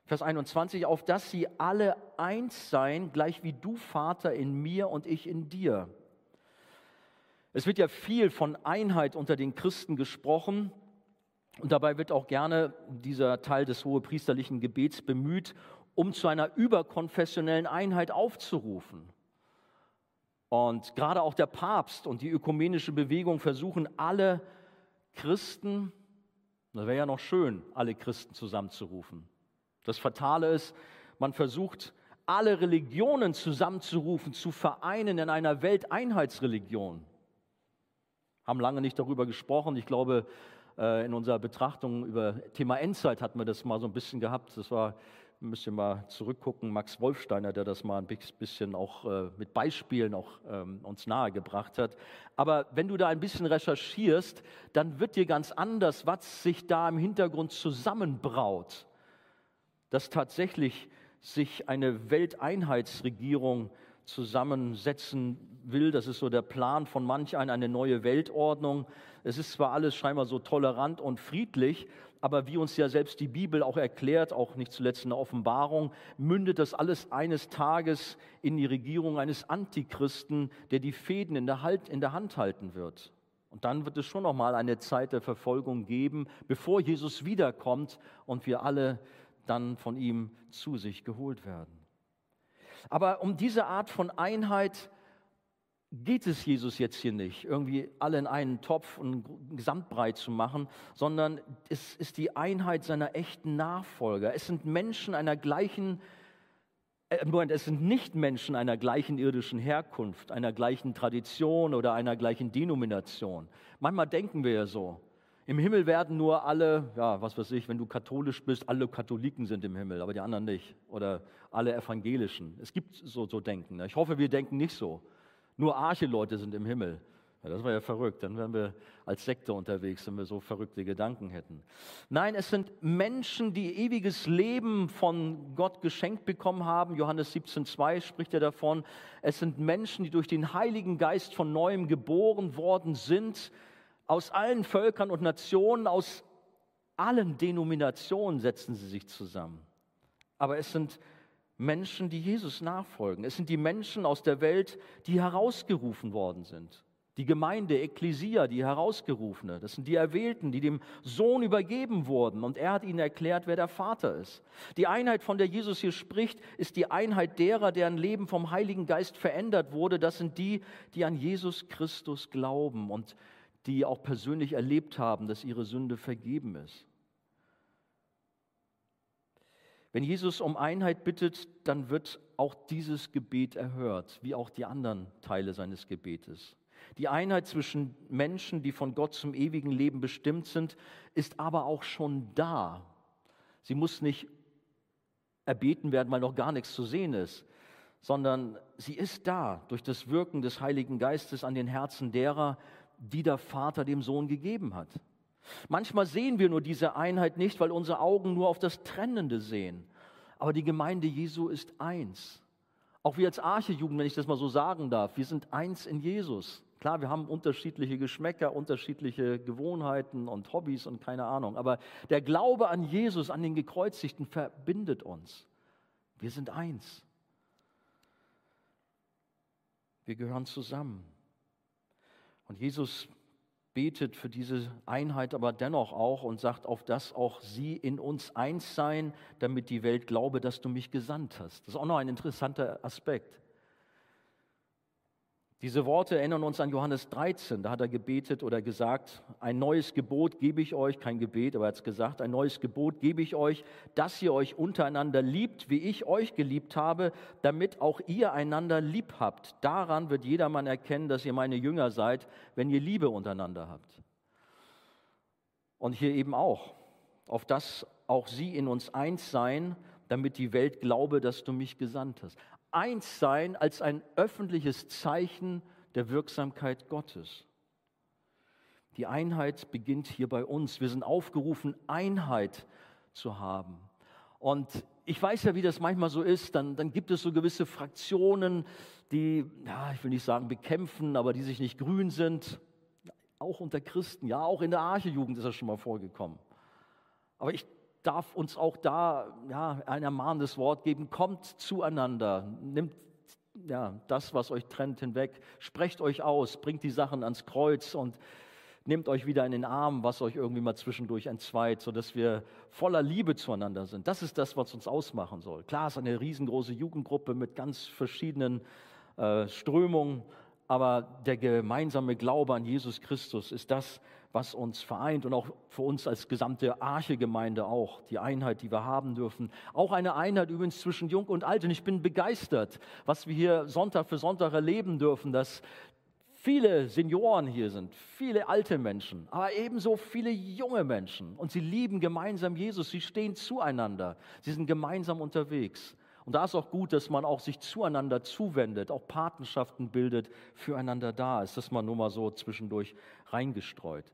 Vers 21, auf dass sie alle eins seien, gleich wie du, Vater, in mir und ich in dir. Es wird ja viel von Einheit unter den Christen gesprochen. Und dabei wird auch gerne dieser Teil des hohepriesterlichen Gebets bemüht, um zu einer überkonfessionellen Einheit aufzurufen. Und gerade auch der Papst und die ökumenische Bewegung versuchen alle Christen, das wäre ja noch schön, alle Christen zusammenzurufen. Das Fatale ist, man versucht, alle Religionen zusammenzurufen, zu vereinen in einer Welteinheitsreligion. Haben lange nicht darüber gesprochen. Ich glaube, in unserer Betrachtung über Thema Endzeit hatten wir das mal so ein bisschen gehabt. Das war, müsst ihr mal zurückgucken, Max Wolfsteiner, der das mal ein bisschen auch äh, mit Beispielen auch ähm, uns nahegebracht hat. Aber wenn du da ein bisschen recherchierst, dann wird dir ganz anders, was sich da im Hintergrund zusammenbraut, dass tatsächlich sich eine Welteinheitsregierung zusammensetzen will. Das ist so der Plan von manch einem, eine neue Weltordnung. Es ist zwar alles scheinbar so tolerant und friedlich, aber wie uns ja selbst die Bibel auch erklärt, auch nicht zuletzt in der Offenbarung, mündet das alles eines Tages in die Regierung eines Antichristen, der die Fäden in der, halt, in der Hand halten wird. Und dann wird es schon noch mal eine Zeit der Verfolgung geben, bevor Jesus wiederkommt und wir alle dann von ihm zu sich geholt werden. Aber um diese Art von Einheit geht es Jesus jetzt hier nicht, irgendwie alle in einen Topf und Gesamtbreit zu machen, sondern es ist die Einheit seiner echten Nachfolger. Es sind Menschen einer gleichen, äh, Moment, es sind nicht Menschen einer gleichen irdischen Herkunft, einer gleichen Tradition oder einer gleichen Denomination. Manchmal denken wir ja so. Im Himmel werden nur alle, ja, was weiß ich, wenn du katholisch bist, alle Katholiken sind im Himmel, aber die anderen nicht. Oder alle Evangelischen. Es gibt so, so Denken. Ne? Ich hoffe, wir denken nicht so. Nur Arche-Leute sind im Himmel. Ja, das war ja verrückt. Dann wären wir als Sekte unterwegs, wenn wir so verrückte Gedanken hätten. Nein, es sind Menschen, die ewiges Leben von Gott geschenkt bekommen haben. Johannes 17,2 spricht ja davon. Es sind Menschen, die durch den Heiligen Geist von neuem geboren worden sind. Aus allen Völkern und Nationen, aus allen Denominationen setzen sie sich zusammen. Aber es sind Menschen, die Jesus nachfolgen. Es sind die Menschen aus der Welt, die herausgerufen worden sind. Die Gemeinde, Ekklesia, die Herausgerufene, das sind die Erwählten, die dem Sohn übergeben wurden und er hat ihnen erklärt, wer der Vater ist. Die Einheit, von der Jesus hier spricht, ist die Einheit derer, deren Leben vom Heiligen Geist verändert wurde. Das sind die, die an Jesus Christus glauben und die auch persönlich erlebt haben, dass ihre Sünde vergeben ist. Wenn Jesus um Einheit bittet, dann wird auch dieses Gebet erhört, wie auch die anderen Teile seines Gebetes. Die Einheit zwischen Menschen, die von Gott zum ewigen Leben bestimmt sind, ist aber auch schon da. Sie muss nicht erbeten werden, weil noch gar nichts zu sehen ist, sondern sie ist da durch das Wirken des Heiligen Geistes an den Herzen derer, die der Vater dem Sohn gegeben hat. Manchmal sehen wir nur diese Einheit nicht, weil unsere Augen nur auf das Trennende sehen. Aber die Gemeinde Jesu ist eins. Auch wir als Archejugend, wenn ich das mal so sagen darf, wir sind eins in Jesus. Klar, wir haben unterschiedliche Geschmäcker, unterschiedliche Gewohnheiten und Hobbys und keine Ahnung. Aber der Glaube an Jesus, an den Gekreuzigten verbindet uns. Wir sind eins. Wir gehören zusammen. Und Jesus betet für diese Einheit aber dennoch auch und sagt, auf dass auch sie in uns eins seien, damit die Welt glaube, dass du mich gesandt hast. Das ist auch noch ein interessanter Aspekt. Diese Worte erinnern uns an Johannes 13. Da hat er gebetet oder gesagt, ein neues Gebot gebe ich euch, kein Gebet, aber er hat es gesagt, ein neues Gebot gebe ich euch, dass ihr euch untereinander liebt, wie ich euch geliebt habe, damit auch ihr einander lieb habt. Daran wird jedermann erkennen, dass ihr meine Jünger seid, wenn ihr Liebe untereinander habt. Und hier eben auch, auf das auch sie in uns eins seien, damit die Welt glaube, dass du mich gesandt hast. Einssein als ein öffentliches Zeichen der Wirksamkeit Gottes. Die Einheit beginnt hier bei uns. Wir sind aufgerufen, Einheit zu haben. Und ich weiß ja, wie das manchmal so ist. Dann, dann gibt es so gewisse Fraktionen, die, ja, ich will nicht sagen bekämpfen, aber die sich nicht grün sind. Auch unter Christen, ja, auch in der Archejugend ist das schon mal vorgekommen. Aber ich darf uns auch da ja, ein ermahnendes Wort geben. Kommt zueinander, nimmt ja, das, was euch trennt, hinweg, sprecht euch aus, bringt die Sachen ans Kreuz und nehmt euch wieder in den Arm, was euch irgendwie mal zwischendurch entzweit, sodass wir voller Liebe zueinander sind. Das ist das, was uns ausmachen soll. Klar, es ist eine riesengroße Jugendgruppe mit ganz verschiedenen äh, Strömungen, aber der gemeinsame Glaube an Jesus Christus ist das, was uns vereint und auch für uns als gesamte Arche-Gemeinde auch, die Einheit, die wir haben dürfen. Auch eine Einheit übrigens zwischen Jung und Alt. Und ich bin begeistert, was wir hier Sonntag für Sonntag erleben dürfen, dass viele Senioren hier sind, viele alte Menschen, aber ebenso viele junge Menschen. Und sie lieben gemeinsam Jesus, sie stehen zueinander, sie sind gemeinsam unterwegs. Und da ist auch gut, dass man auch sich zueinander zuwendet, auch Patenschaften bildet, füreinander da ist. Das mal nur mal so zwischendurch reingestreut.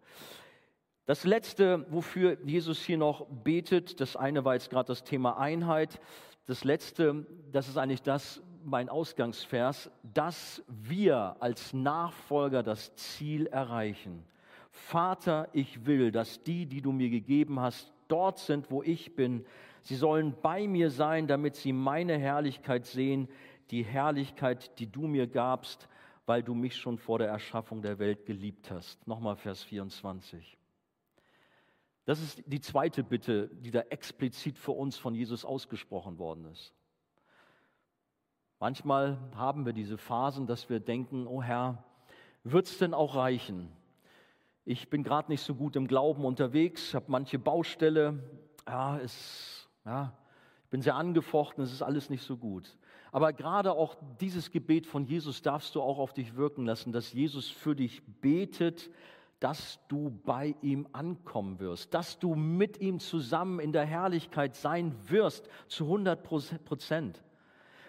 Das letzte, wofür Jesus hier noch betet, das eine war jetzt gerade das Thema Einheit. Das letzte, das ist eigentlich das, mein Ausgangsvers, dass wir als Nachfolger das Ziel erreichen. Vater, ich will, dass die, die du mir gegeben hast, dort sind, wo ich bin, Sie sollen bei mir sein, damit sie meine Herrlichkeit sehen, die Herrlichkeit, die du mir gabst, weil du mich schon vor der Erschaffung der Welt geliebt hast. Nochmal Vers 24. Das ist die zweite Bitte, die da explizit für uns von Jesus ausgesprochen worden ist. Manchmal haben wir diese Phasen, dass wir denken, oh Herr, wird es denn auch reichen? Ich bin gerade nicht so gut im Glauben unterwegs, habe manche Baustelle, ja, es ja, ich bin sehr angefochten, es ist alles nicht so gut. Aber gerade auch dieses Gebet von Jesus darfst du auch auf dich wirken lassen, dass Jesus für dich betet, dass du bei ihm ankommen wirst, dass du mit ihm zusammen in der Herrlichkeit sein wirst zu 100 Prozent.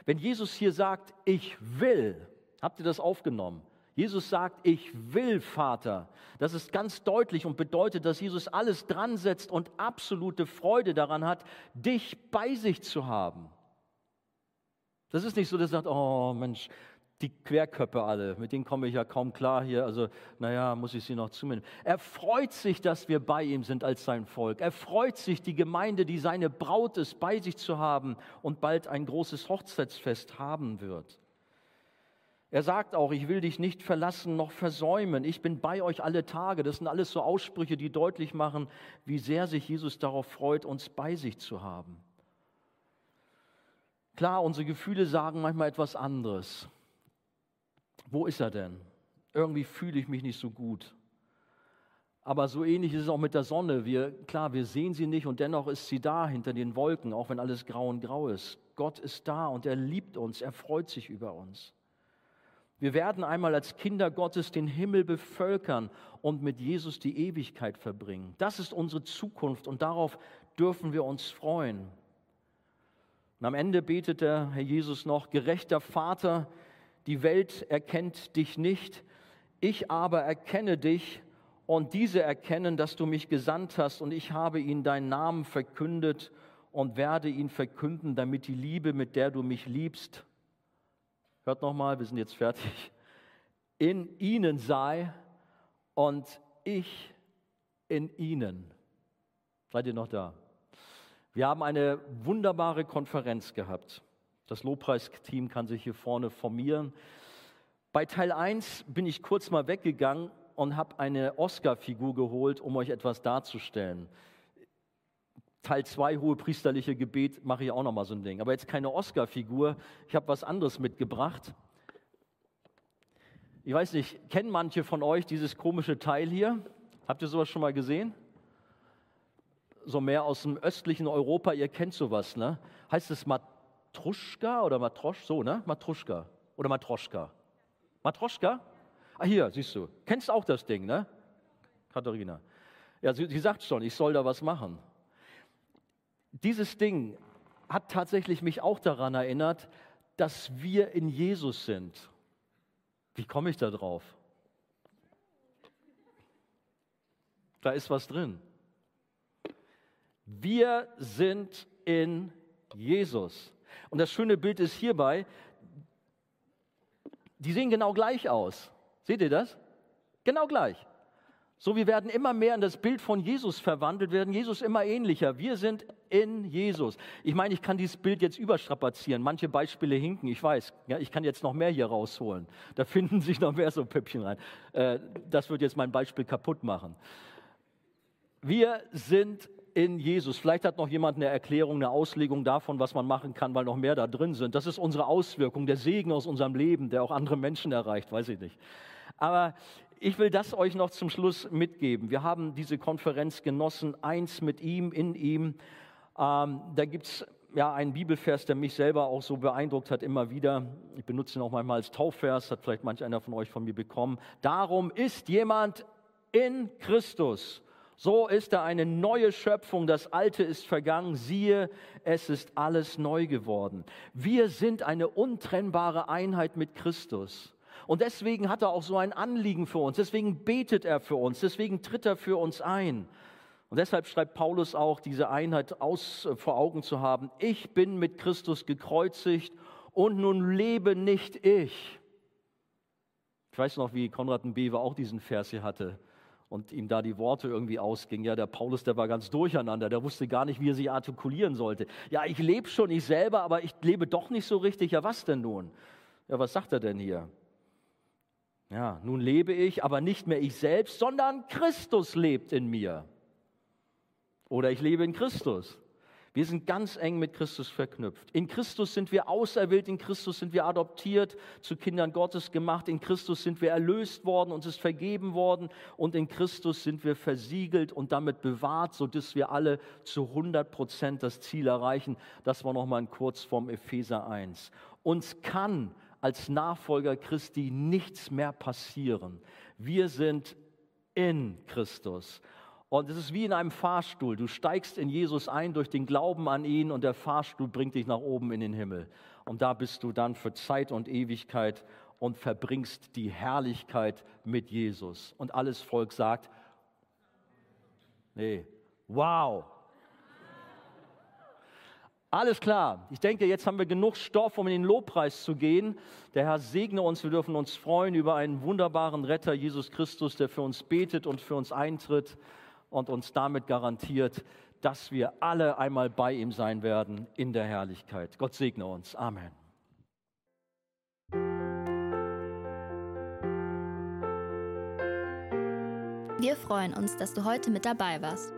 Wenn Jesus hier sagt, ich will, habt ihr das aufgenommen? Jesus sagt, ich will, Vater. Das ist ganz deutlich und bedeutet, dass Jesus alles dran setzt und absolute Freude daran hat, dich bei sich zu haben. Das ist nicht so, dass er sagt, oh Mensch, die Querköpfe alle, mit denen komme ich ja kaum klar hier, also naja, muss ich sie noch zunehmen. Er freut sich, dass wir bei ihm sind als sein Volk. Er freut sich, die Gemeinde, die seine Braut ist, bei sich zu haben und bald ein großes Hochzeitsfest haben wird. Er sagt auch, ich will dich nicht verlassen noch versäumen. Ich bin bei euch alle Tage. Das sind alles so Aussprüche, die deutlich machen, wie sehr sich Jesus darauf freut, uns bei sich zu haben. Klar, unsere Gefühle sagen manchmal etwas anderes. Wo ist er denn? Irgendwie fühle ich mich nicht so gut. Aber so ähnlich ist es auch mit der Sonne. Wir, klar, wir sehen sie nicht und dennoch ist sie da hinter den Wolken, auch wenn alles grau und grau ist. Gott ist da und er liebt uns, er freut sich über uns. Wir werden einmal als Kinder Gottes den Himmel bevölkern und mit Jesus die Ewigkeit verbringen. Das ist unsere Zukunft und darauf dürfen wir uns freuen. Und am Ende betet der Herr Jesus noch, gerechter Vater, die Welt erkennt dich nicht, ich aber erkenne dich und diese erkennen, dass du mich gesandt hast und ich habe ihnen deinen Namen verkündet und werde ihn verkünden, damit die Liebe, mit der du mich liebst, hört nochmal, wir sind jetzt fertig, in ihnen sei und ich in ihnen. Seid ihr noch da? Wir haben eine wunderbare Konferenz gehabt. Das Lobpreisteam kann sich hier vorne formieren. Bei Teil 1 bin ich kurz mal weggegangen und habe eine Oscar-Figur geholt, um euch etwas darzustellen. Teil 2, hohe priesterliche Gebet, mache ich auch nochmal so ein Ding. Aber jetzt keine Oscar-Figur. Ich habe was anderes mitgebracht. Ich weiß nicht, kennen manche von euch dieses komische Teil hier? Habt ihr sowas schon mal gesehen? So mehr aus dem östlichen Europa, ihr kennt sowas, ne? Heißt es Matruschka oder Matrosch? So, ne? Matruschka oder Matroschka. Matroschka? Ah, hier, siehst du. Kennst auch das Ding, ne? Katharina. Ja, sie, sie sagt schon, ich soll da was machen. Dieses Ding hat tatsächlich mich auch daran erinnert, dass wir in Jesus sind. Wie komme ich da drauf? Da ist was drin. Wir sind in Jesus. Und das schöne Bild ist hierbei, die sehen genau gleich aus. Seht ihr das? Genau gleich. So, wir werden immer mehr in das Bild von Jesus verwandelt, werden Jesus immer ähnlicher. Wir sind in Jesus. Ich meine, ich kann dieses Bild jetzt überstrapazieren. Manche Beispiele hinken, ich weiß. Ja, ich kann jetzt noch mehr hier rausholen. Da finden sich noch mehr so Püppchen rein. Äh, das wird jetzt mein Beispiel kaputt machen. Wir sind in Jesus. Vielleicht hat noch jemand eine Erklärung, eine Auslegung davon, was man machen kann, weil noch mehr da drin sind. Das ist unsere Auswirkung, der Segen aus unserem Leben, der auch andere Menschen erreicht, weiß ich nicht. Aber ich will das euch noch zum Schluss mitgeben. Wir haben diese Konferenz genossen, eins mit ihm, in ihm. Ähm, da gibt es ja einen Bibelvers, der mich selber auch so beeindruckt hat, immer wieder. Ich benutze ihn auch manchmal als Taufvers, hat vielleicht manch einer von euch von mir bekommen. Darum ist jemand in Christus. So ist er eine neue Schöpfung, das Alte ist vergangen, siehe, es ist alles neu geworden. Wir sind eine untrennbare Einheit mit Christus. Und deswegen hat er auch so ein Anliegen für uns, deswegen betet er für uns, deswegen tritt er für uns ein. Und deshalb schreibt Paulus auch, diese Einheit aus, äh, vor Augen zu haben. Ich bin mit Christus gekreuzigt und nun lebe nicht ich. Ich weiß noch, wie Konrad Bewe auch diesen Vers hier hatte und ihm da die Worte irgendwie ausgingen. Ja, der Paulus, der war ganz durcheinander, der wusste gar nicht, wie er sich artikulieren sollte. Ja, ich lebe schon ich selber, aber ich lebe doch nicht so richtig. Ja, was denn nun? Ja, was sagt er denn hier? Ja, nun lebe ich, aber nicht mehr ich selbst, sondern Christus lebt in mir. Oder ich lebe in Christus. Wir sind ganz eng mit Christus verknüpft. In Christus sind wir auserwählt, in Christus sind wir adoptiert, zu Kindern Gottes gemacht, in Christus sind wir erlöst worden, uns ist vergeben worden und in Christus sind wir versiegelt und damit bewahrt, sodass wir alle zu 100 Prozent das Ziel erreichen. Das war nochmal ein kurz vom Epheser 1. Uns kann als Nachfolger Christi nichts mehr passieren. Wir sind in Christus. Und es ist wie in einem Fahrstuhl. Du steigst in Jesus ein durch den Glauben an ihn und der Fahrstuhl bringt dich nach oben in den Himmel. Und da bist du dann für Zeit und Ewigkeit und verbringst die Herrlichkeit mit Jesus. Und alles Volk sagt, nee, wow, alles klar. Ich denke, jetzt haben wir genug Stoff, um in den Lobpreis zu gehen. Der Herr segne uns. Wir dürfen uns freuen über einen wunderbaren Retter, Jesus Christus, der für uns betet und für uns eintritt und uns damit garantiert, dass wir alle einmal bei ihm sein werden in der Herrlichkeit. Gott segne uns. Amen. Wir freuen uns, dass du heute mit dabei warst.